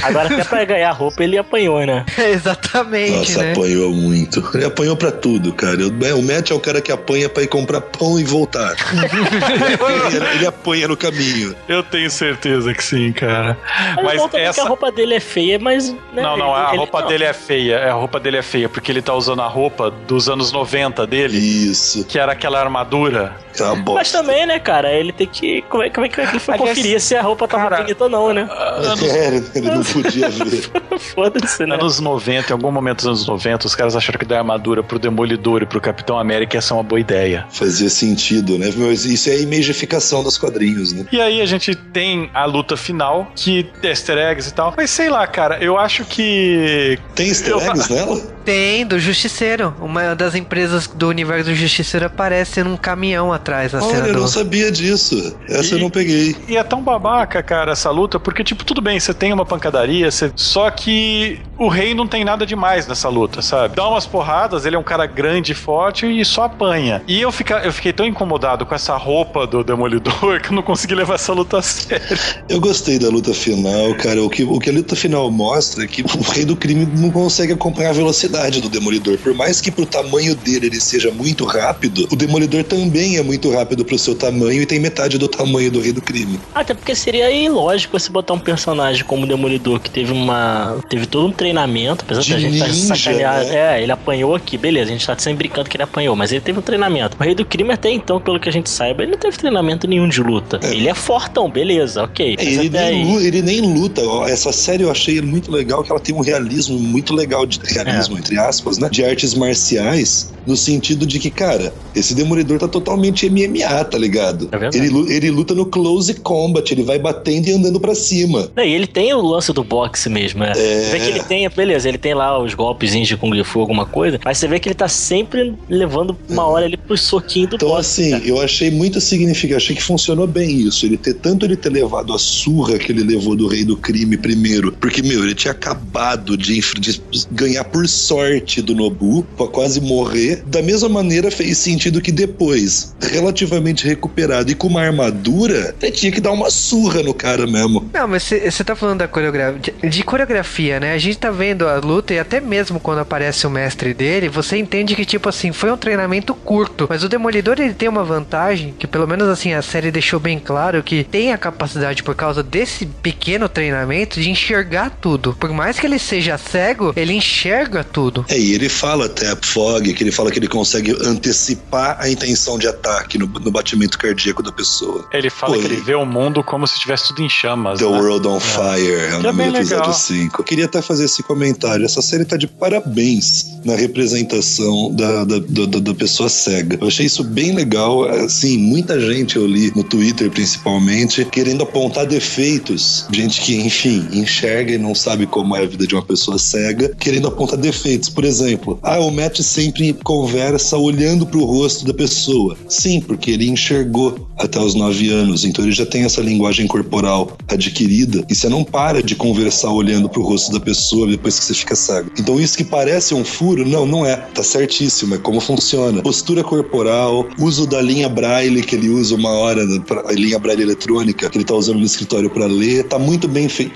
Agora, até pra ganhar roupa, ele apanhou, né? exatamente. Nossa, né? apanhou muito. Ele apanhou pra tudo, cara. O Matt é o cara que apanha pra ir comprar pão e voltar. ele, ele, apanha no caminho. Eu tenho certeza que sim, cara. Mas, mas essa... a roupa dele é feia, mas. Né, não, não, a ele, roupa roupa dele é feia. É, a roupa dele é feia, porque ele tá usando a roupa dos anos 90 dele. Isso. Que era aquela armadura. Tá Mas também, né, cara, ele tem que. Como é, como é que ele foi conferir se a roupa tava cara, bonita ou não, né? Anos... É, ele não podia ver. Foda-se, né? Anos 90, em algum momento dos anos 90, os caras acharam que dar armadura pro Demolidor e pro Capitão América ia ser uma boa ideia. Fazia sentido, né? Mas isso é a imagificação dos quadrinhos, né? E aí a gente tem a luta final, que é easter eggs e tal. Mas sei lá, cara, eu acho que. Tem easter eggs eu... nela? Tem, do Justiceiro. Uma das empresas do universo do Justiceiro aparece num caminhão atrás na Olha, cena do... eu não sabia disso. Essa e, eu não peguei. E é tão babaca, cara, essa luta, porque, tipo, tudo bem, você tem uma pancadaria, você... só que o rei não tem nada demais nessa luta, sabe? Dá umas porradas, ele é um cara grande e forte e só apanha. E eu, fica... eu fiquei tão incomodado com essa roupa do Demolidor que eu não consegui levar essa luta a sério. Eu gostei da luta final, cara. O que, o que a luta final mostra é que o rei do crime não consegue acompanhar a velocidade do Demolidor. Por mais que pro tamanho dele ele seja muito rápido, o Demolidor também é muito rápido pro seu tamanho e tem metade do tamanho do Rei do Crime. Até porque seria ilógico você botar um personagem como o Demolidor que teve uma. teve todo um treinamento, apesar de, a gente tá ninja, tá sacanear. Né? É, ele apanhou aqui, beleza, a gente tá sempre brincando que ele apanhou, mas ele teve um treinamento. O Rei do Crime, até então, pelo que a gente saiba, ele não teve treinamento nenhum de luta. É. Ele é fortão, beleza, ok. É, ele, nem luta, ele, nem luta, Essa série eu achei muito legal, que ela tem um realismo muito legal de realismo, é entre aspas, né? De artes marciais, no sentido de que, cara, esse Demolidor tá totalmente MMA, tá ligado? É ele, ele luta no close combat, ele vai batendo e andando para cima. e ele tem o lance do boxe mesmo, é. é. Vê que ele tem, beleza, ele tem lá os golpes de Kung Fu, alguma coisa, mas você vê que ele tá sempre levando uma hora ali pro soquinho do então, boxe. Então, assim, cara. eu achei muito significativo, achei que funcionou bem isso. Ele ter tanto ele ter levado a surra que ele levou do rei do crime primeiro, porque, meu, ele tinha acabado de, de ganhar por sorte do Nobu pra quase morrer. Da mesma maneira, fez sentido que depois, relativamente recuperado e com uma armadura, ele tinha que dar uma surra no cara mesmo. Não, mas você tá falando da coreografia. De, de, coreografia, né? A gente tá vendo a luta e até mesmo quando aparece o mestre dele, você entende que, tipo assim, foi um treinamento curto. Mas o Demolidor, ele tem uma vantagem, que pelo menos assim, a série deixou bem claro que tem a capacidade, por causa desse pequeno treinamento, de enxergar tudo. Por mais que ele seja cego, ele enxerga tudo. É, e ele fala até fog, que ele fala que ele consegue antecipar a intenção de ataque no, no batimento cardíaco da pessoa. Ele fala Pô, que ele vê o mundo como se estivesse tudo em chamas. The né? World on é. Fire, é, o nome do episódio 5. Eu queria até fazer esse comentário. Essa série tá de parabéns na representação da, da, da, da pessoa cega. Eu achei isso bem legal. Assim, muita gente eu li no Twitter, principalmente, querendo apontar defeitos. Gente que, enfim, enxerga e não sabe como é a vida de uma pessoa cega, querendo apontar defeitos. Por exemplo, ah, o Matt sempre conversa olhando pro rosto da pessoa. Sim, porque ele enxergou até os nove anos, então ele já tem essa linguagem corporal adquirida e você não para de conversar olhando pro rosto da pessoa depois que você fica cego. Então isso que parece um furo, não, não é. Tá certíssimo, é como funciona. Postura corporal, uso da linha braille que ele usa uma hora, a linha braille eletrônica que ele tá usando no escritório para ler, tá muito bem feito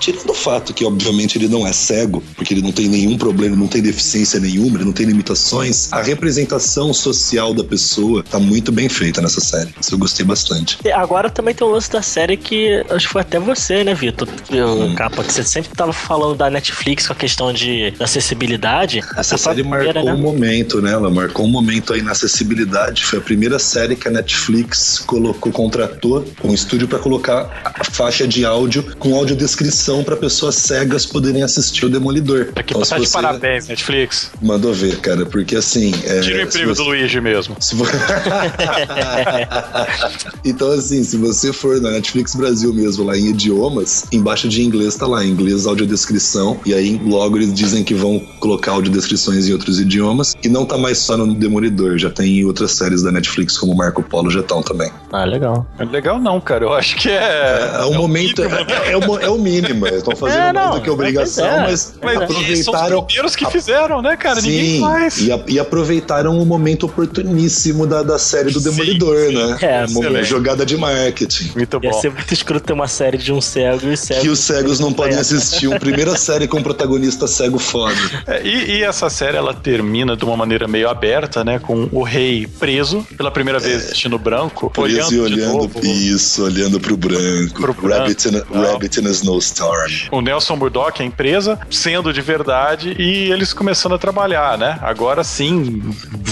Tirando o fato que, obviamente, ele não é cego, porque ele não tem nenhum problema, não tem deficiência nenhuma, ele não tem limitações, a representação social da pessoa tá muito bem feita nessa série. Isso eu gostei bastante. E agora também tem o lance da série que acho que foi até você, né, Vitor? Hum. Capa, que você sempre tava falando da Netflix com a questão de acessibilidade. Essa série primeira, marcou né? um momento, né? Ela marcou um momento aí na acessibilidade. Foi a primeira série que a Netflix colocou, contratou um estúdio para colocar a faixa de áudio com audiodescrição para pessoas cegas poderem assistir o Demolidor. Aqui então, tá de parabéns, Netflix. Mandou ver, cara, porque assim. É, Tira o emprego você... do Luigi mesmo. Vo... então, assim, se você for na Netflix Brasil mesmo, lá em idiomas, embaixo de inglês tá lá, inglês audiodescrição, e aí logo eles dizem que vão colocar audiodescrições em outros idiomas, e não tá mais só no Demolidor, já tem em outras séries da Netflix, como Marco Polo, já estão também. Ah, legal. É legal não, cara, eu acho que é. É, é, é o momento, mínimo, é, é, o, é o mínimo mínima. Estão fazendo é, mais do que obrigação, é. mas, mas aproveitaram. São os primeiros que fizeram, né, cara? Sim, Ninguém faz. E, a, e aproveitaram o momento oportuníssimo da, da série do Demolidor, sim, né? É, uma jogada de marketing. Muito bom. Ia ser muito escuro ter uma série de um cego e cego. Que os cegos não podem assistir. Uma primeira série com um protagonista cego foda. É, e, e, essa série ela termina de uma maneira meio aberta, né? Com o rei preso pela primeira é. vez vestindo branco. Preso olhando e olhando. Isso, olhando pro branco. Pro branco. Rabbit, in a, Rabbit in a Snowstorm. O Nelson Murdoch, a empresa, sendo de verdade, e eles começando a trabalhar, né? Agora sim,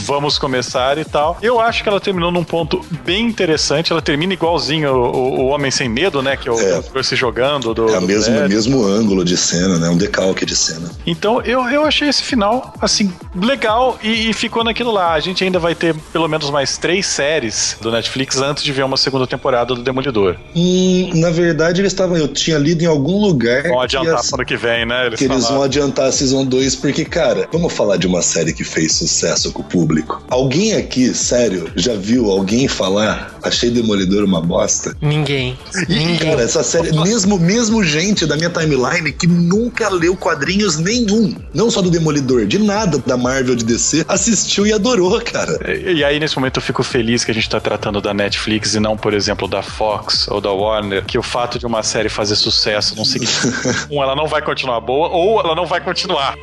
vamos começar e tal. Eu acho que ela terminou num ponto bem interessante. Ela termina igualzinho o, o Homem Sem Medo, né? Que é o é. se jogando do. É o mesmo, mesmo ângulo de cena, né? Um decalque de cena. Então eu, eu achei esse final, assim, legal e, e ficou naquilo lá. A gente ainda vai ter pelo menos mais três séries do Netflix antes de ver uma segunda temporada do Demolidor. E, na verdade, eles estavam. Eu tinha lido em algum lugar. Vão adiantar para o que vem, né? Eles que falaram. eles vão adiantar a Season 2, porque, cara, vamos falar de uma série que fez sucesso com o público. Alguém aqui, sério, já viu alguém falar achei Demolidor uma bosta? Ninguém. E, Ninguém. Cara, essa série, mesmo, mesmo gente da minha timeline que nunca leu quadrinhos nenhum, não só do Demolidor, de nada da Marvel de DC, assistiu e adorou, cara. E, e aí, nesse momento, eu fico feliz que a gente tá tratando da Netflix e não, por exemplo, da Fox ou da Warner, que o fato de uma série fazer sucesso não significa um, ela não vai continuar boa ou ela não vai continuar.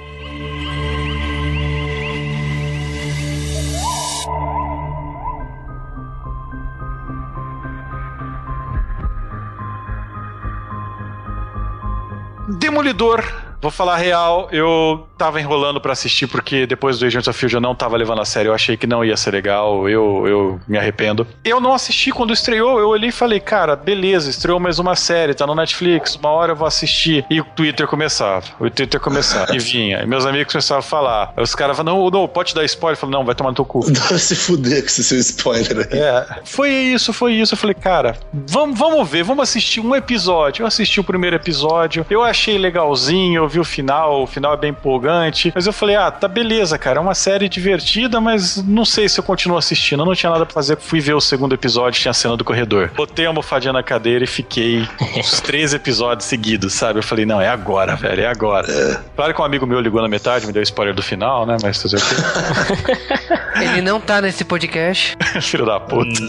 Demolidor Vou falar real, eu tava enrolando para assistir porque depois do Agents of Field eu não tava levando a sério, eu achei que não ia ser legal, eu, eu me arrependo. Eu não assisti quando estreou, eu olhei e falei, cara, beleza, estreou mais uma série, tá no Netflix, uma hora eu vou assistir. E o Twitter começava, o Twitter começava, e vinha, e meus amigos começavam a falar. Os caras falavam, não, não, pode dar spoiler? Eu falei, não, vai tomar no teu cu. Não, se fuder com esse seu spoiler aí. É, foi isso, foi isso. Eu falei, cara, vamos, vamos ver, vamos assistir um episódio. Eu assisti o primeiro episódio, eu achei legalzinho, eu vi o final, o final é bem empolgante. Mas eu falei, ah, tá beleza, cara, é uma série divertida, mas não sei se eu continuo assistindo. Eu não tinha nada pra fazer, fui ver o segundo episódio, tinha a cena do corredor. Botei a almofadinha na cadeira e fiquei uns três episódios seguidos, sabe? Eu falei, não, é agora, velho, é agora. É. Claro que um amigo meu ligou na metade, me deu spoiler do final, né? Mas fazer o quê? Ele não tá nesse podcast. Filho da puta.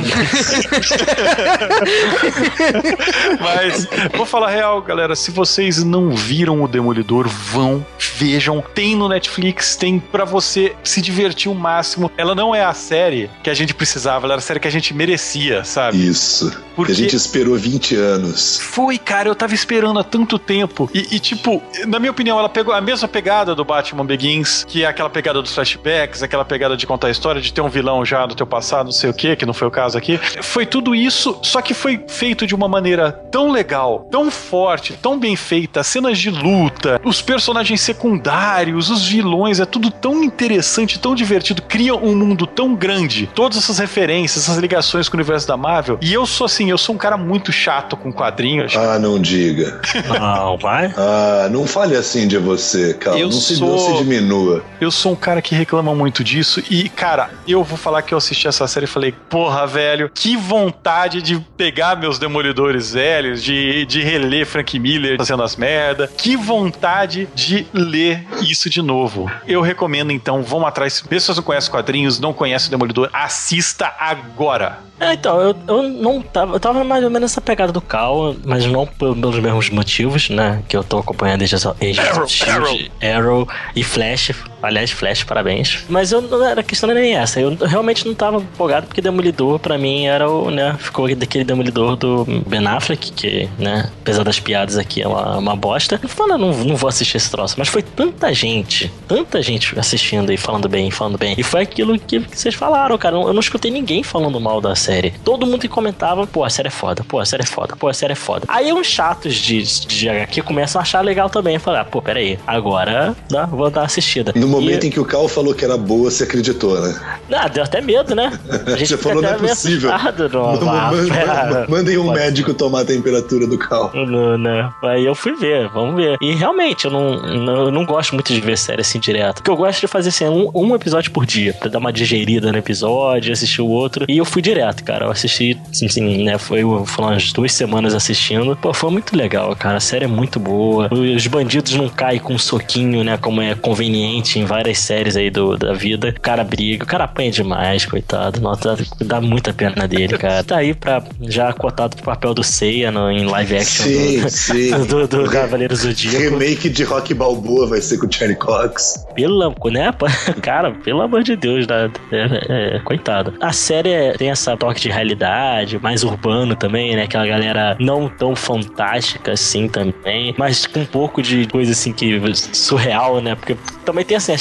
Mas, vou falar real, galera, se vocês não viram o Demolidor Demolidor, vão, vejam. Tem no Netflix, tem para você se divertir o máximo. Ela não é a série que a gente precisava, ela era a série que a gente merecia, sabe? Isso. Porque a gente esperou 20 anos. Foi, cara, eu tava esperando há tanto tempo. E, e, tipo, na minha opinião, ela pegou a mesma pegada do Batman Begins, que é aquela pegada dos flashbacks, aquela pegada de contar a história, de ter um vilão já do teu passado, não sei o que, que não foi o caso aqui. Foi tudo isso, só que foi feito de uma maneira tão legal, tão forte, tão bem feita, cenas de luta, os personagens secundários, os vilões, é tudo tão interessante, tão divertido, cria um mundo tão grande, todas essas referências, essas ligações com o universo da Marvel. E eu sou assim, eu sou um cara muito chato com quadrinhos. Ah, não diga. Não, vai? Ah, não fale assim de você, cara. Eu não, se, sou... não se diminua. Eu sou um cara que reclama muito disso e, cara, eu vou falar que eu assisti essa série e falei, porra, velho, que vontade de pegar meus demolidores velhos, de, de reler Frank Miller fazendo as merda. Que vontade de ler isso de novo. Eu recomendo, então, vão atrás. Pessoas não conhecem quadrinhos, não conhecem o Demolidor, assista agora. É, então, eu, eu não tava. Eu tava mais ou menos nessa pegada do Cal, mas não pelos mesmos motivos, né? Que eu tô acompanhando desde Arrow, Shield, Arrow. Arrow e Flash. Aliás, Flash, parabéns. Mas eu, a questão não é nem essa. Eu realmente não tava empolgado porque Demolidor, pra mim, era o, né? Ficou daquele Demolidor do Ben Affleck, que, né? Apesar das piadas aqui, é uma, uma bosta. Eu falo, não, não vou assistir esse troço. Mas foi tanta gente, tanta gente assistindo e falando bem, falando bem. E foi aquilo que, que vocês falaram, cara. Eu não escutei ninguém falando mal da série. Todo mundo que comentava, pô, a série é foda, pô, a série é foda, pô, a série é foda. Aí uns chatos de, de HQ começam a achar legal também. Falar, ah, pô, peraí, agora né, vou dar uma assistida. No momento e... em que o Cal falou que era boa, você acreditou, né? Ah, deu até medo, né? A gente você falou, não é possível. No, mandem um médico tomar a temperatura do Cal. Não, não. Aí eu fui ver, vamos ver. E realmente, eu não, não, eu não gosto muito de ver série assim direto. Porque eu gosto de fazer assim, um, um episódio por dia, pra dar uma digerida no episódio, assistir o outro. E eu fui direto, cara. Eu assisti, assim, assim né? Foi, foram umas duas semanas assistindo. Pô, foi muito legal, cara. A série é muito boa. Os bandidos não caem com um soquinho, né? Como é conveniente em várias séries aí do, da vida. O cara briga, o cara apanha demais, coitado. Nossa, dá muita pena dele, cara. Tá aí pra, já cotado pro papel do Seiya no, em live action sim, do, sim. do, do Cavaleiros do Dia. Remake de Rock Balboa vai ser com o Charlie Cox. Pela, né? Cara, pelo amor de Deus, né? É, é, coitado. A série é, tem essa toque de realidade, mais urbano também, né? Aquela galera não tão fantástica assim também, mas com um pouco de coisa assim que surreal, né? Porque também tem assim,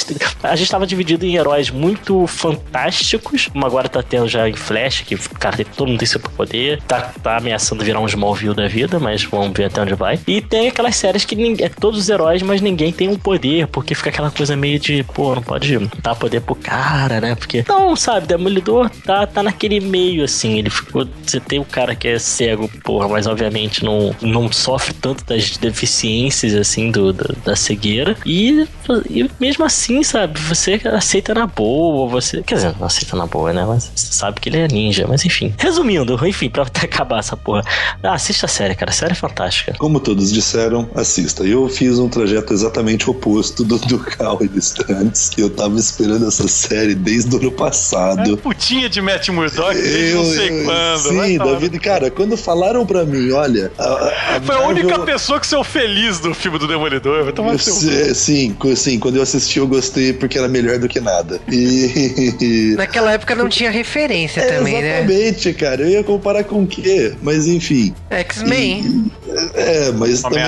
a gente tava dividido em heróis muito fantásticos, como agora tá tendo já em Flash, que, cara, todo mundo tem seu poder, tá, tá ameaçando virar um Smallville da vida, mas vamos ver até onde vai. E tem aquelas séries que é todos os heróis, mas ninguém tem um poder, porque fica aquela coisa meio de, pô, não pode dar poder pro cara, né? Porque, não, sabe, Demolidor tá, tá naquele meio, assim, ele ficou, você tem o cara que é cego, porra, mas obviamente não, não sofre tanto das deficiências, assim, do, da, da cegueira, e, e mesmo assim, sabe, você aceita na boa, você. Quer dizer, não aceita na boa, né? Mas você sabe que ele é ninja, mas enfim. Resumindo, enfim, pra acabar essa porra. Ah, assista a série, cara. A série é fantástica. Como todos disseram, assista. Eu fiz um trajeto exatamente oposto do, do Cal e do Strands. Eu tava esperando essa série desde o ano passado. É putinha de Matt Murdock desde eu, não sei eu, quando. Sim, David, cara, quando falaram pra mim, olha. A, a Foi Marvel... a única pessoa que saiu feliz do filme do Demolidor. Vai tomar seu... Sim, sim, quando eu assisti, eu gostei porque era melhor do que nada. E. Naquela época não tinha referência é, também, exatamente, né? Exatamente, cara. Eu ia comparar com o quê? Mas enfim. X-Men. É, mas também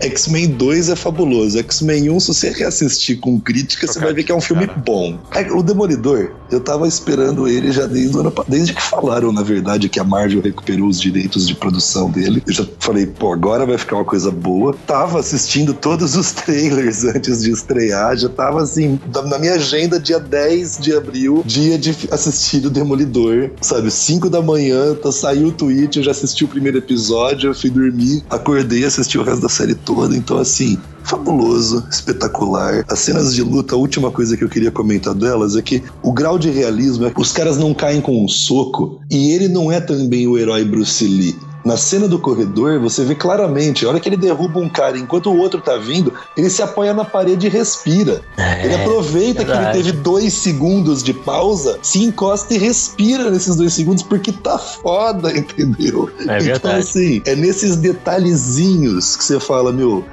X-Men 2 é fabuloso. X-Men 1, se você reassistir com crítica, você vai ver que é um filme cara. bom. É, o Demolidor, eu tava esperando ele já desde o ano desde que falaram, na verdade, que a Marvel recuperou os direitos de produção dele. Eu já falei, pô, agora vai ficar uma coisa boa. Tava assistindo todos os trailers antes de estrear, já tava assim, na minha agenda, dia 10 de abril, dia de assistir o Demolidor, sabe? 5 da manhã, tá, saiu o tweet, eu já assisti o primeiro episódio, eu fui dormir, acordei, assisti o resto da série toda, então assim, fabuloso, espetacular. As cenas de luta, a última coisa que eu queria comentar delas é que o grau de realismo é que os caras não caem com um soco e ele não é também o herói Bruce Lee Na cena do corredor, você vê claramente, a hora que ele derruba um cara enquanto o outro tá vindo, ele se apoia na parede e respira. É, ele aproveita verdade. que ele teve dois segundos de pausa, se encosta e respira nesses dois segundos porque tá foda, entendeu? É então, assim, é nesses detalhezinhos que você fala, meu,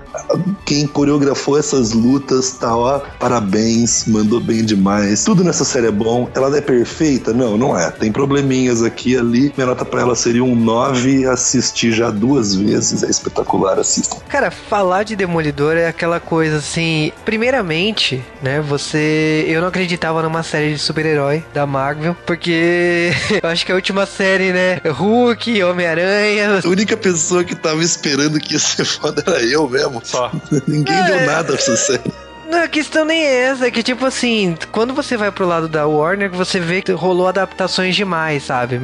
quem coreografou essas lutas tá ó, parabéns, mandou bem demais. Tudo nessa série é bom. Ela é perfeita? Não, não é. Tem probleminhas aqui e ali. Minha nota pra ela seria um 9. Assisti já duas vezes. É espetacular, assistam. Cara, falar de Demolidor é aquela coisa assim. Primeiramente, né? Você. Eu não acreditava numa série de super-herói da Marvel, porque eu acho que a última série, né? Hulk, Homem-Aranha. A única pessoa que tava esperando que ia ser foda era eu mesmo. Só. Ninguém é, deu nada pra essa série. Não, a questão nem é essa, é que tipo assim, quando você vai pro lado da Warner, você vê que rolou adaptações demais, sabe?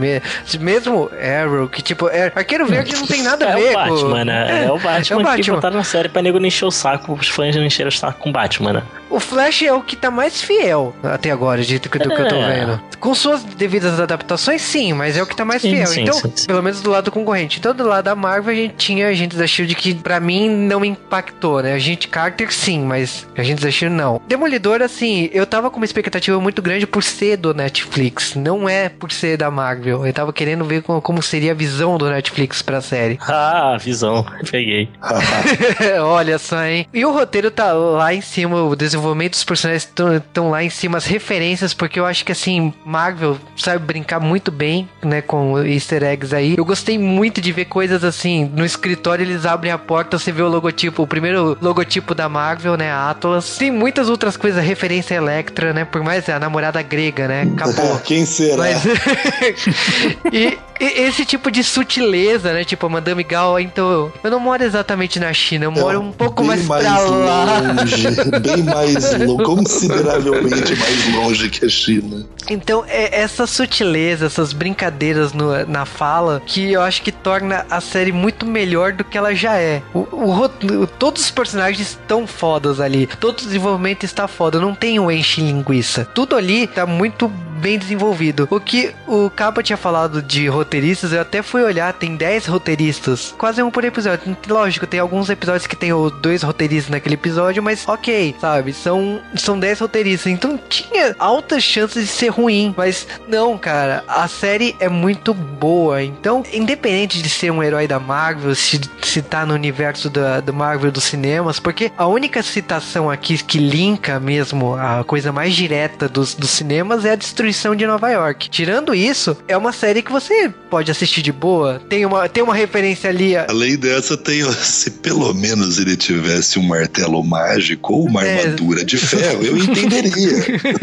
Mesmo Arrow, que tipo, é, Arqueiro Verde não tem nada a é ver o Batman, né? É, é, o Batman é o Batman que botaram na série pra nego não encher o saco, os fãs não encheram o saco com Batman, né? O Flash é o que tá mais fiel até agora, de, do, do que eu tô é. vendo. Com suas devidas adaptações, sim, mas é o que tá mais sim, fiel. Sim, então, sim, pelo menos do lado concorrente. Então, do lado da Marvel, a gente tinha agentes da Shield que, pra mim, não me impactou, né? A gente Carter, sim, mas agentes da Shield, não. Demolidor, assim, eu tava com uma expectativa muito grande por ser do Netflix. Não é por ser da Marvel. Eu tava querendo ver como, como seria a visão do Netflix pra série. Ah, visão. Peguei. Olha só, hein? E o roteiro tá lá em cima, o desenvolvimento dos personagens estão lá em cima, as referências, porque eu acho que assim, Marvel sabe brincar muito bem, né, com easter eggs aí. Eu gostei muito de ver coisas assim, no escritório eles abrem a porta, você vê o logotipo, o primeiro logotipo da Marvel, né, Atlas. Tem muitas outras coisas, referência a Electra, né, por mais a namorada grega, né, acabou. Quem será? Mas... e, esse tipo de sutileza, né, tipo a Madame Gal, então, eu não moro exatamente na China, eu moro é, um pouco mais, mais pra lá. Longe, bem mais consideravelmente mais longe que a China. Então, é essa sutileza, essas brincadeiras no, na fala, que eu acho que torna a série muito melhor do que ela já é. O, o, todos os personagens estão fodas ali. Todo o desenvolvimento está foda. Não tem um enche linguiça. Tudo ali tá muito bem desenvolvido. O que o Capa tinha falado de roteiristas, eu até fui olhar, tem 10 roteiristas, quase um por episódio. Lógico, tem alguns episódios que tem dois roteiristas naquele episódio, mas ok, sabe? São, são 10 roteiristas, então tinha altas chances de ser ruim, mas não, cara, a série é muito boa. Então, independente de ser um herói da Marvel, se, se tá no universo da, do Marvel dos cinemas, porque a única citação aqui que linka mesmo a coisa mais direta dos, dos cinemas é a destruição destruição de Nova York. Tirando isso, é uma série que você pode assistir de boa. Tem uma, tem uma referência ali. A... Além dessa, tem se pelo menos ele tivesse um martelo mágico ou uma é. armadura de ferro, eu entenderia.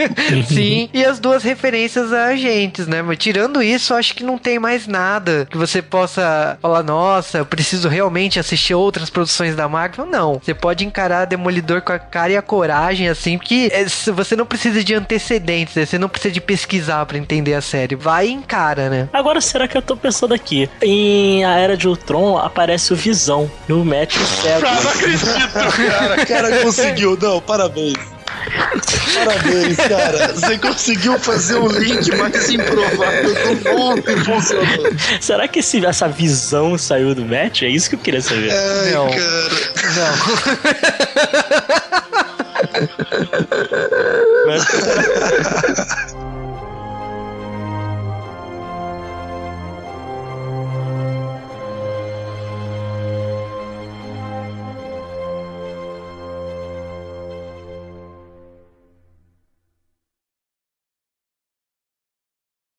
Sim, e as duas referências a agentes, né? Mas tirando isso, acho que não tem mais nada que você possa falar, nossa, eu preciso realmente assistir outras produções da Marvel. Não. Você pode encarar Demolidor com a cara e a coragem, assim, porque é, você não precisa de antecedentes, né? você não precisa de pesquisar para entender a série. Vai e encara, né? Agora, será que eu tô pensando aqui? Em A Era de Ultron aparece o Visão e o Matt o cego. não acredito, cara. cara conseguiu. Não, parabéns. Parabéns, cara. Você conseguiu fazer o link mais improvável do mundo e funcionou. Será que esse, essa visão saiu do match? É isso que eu queria saber. Ai, não. cara. Não.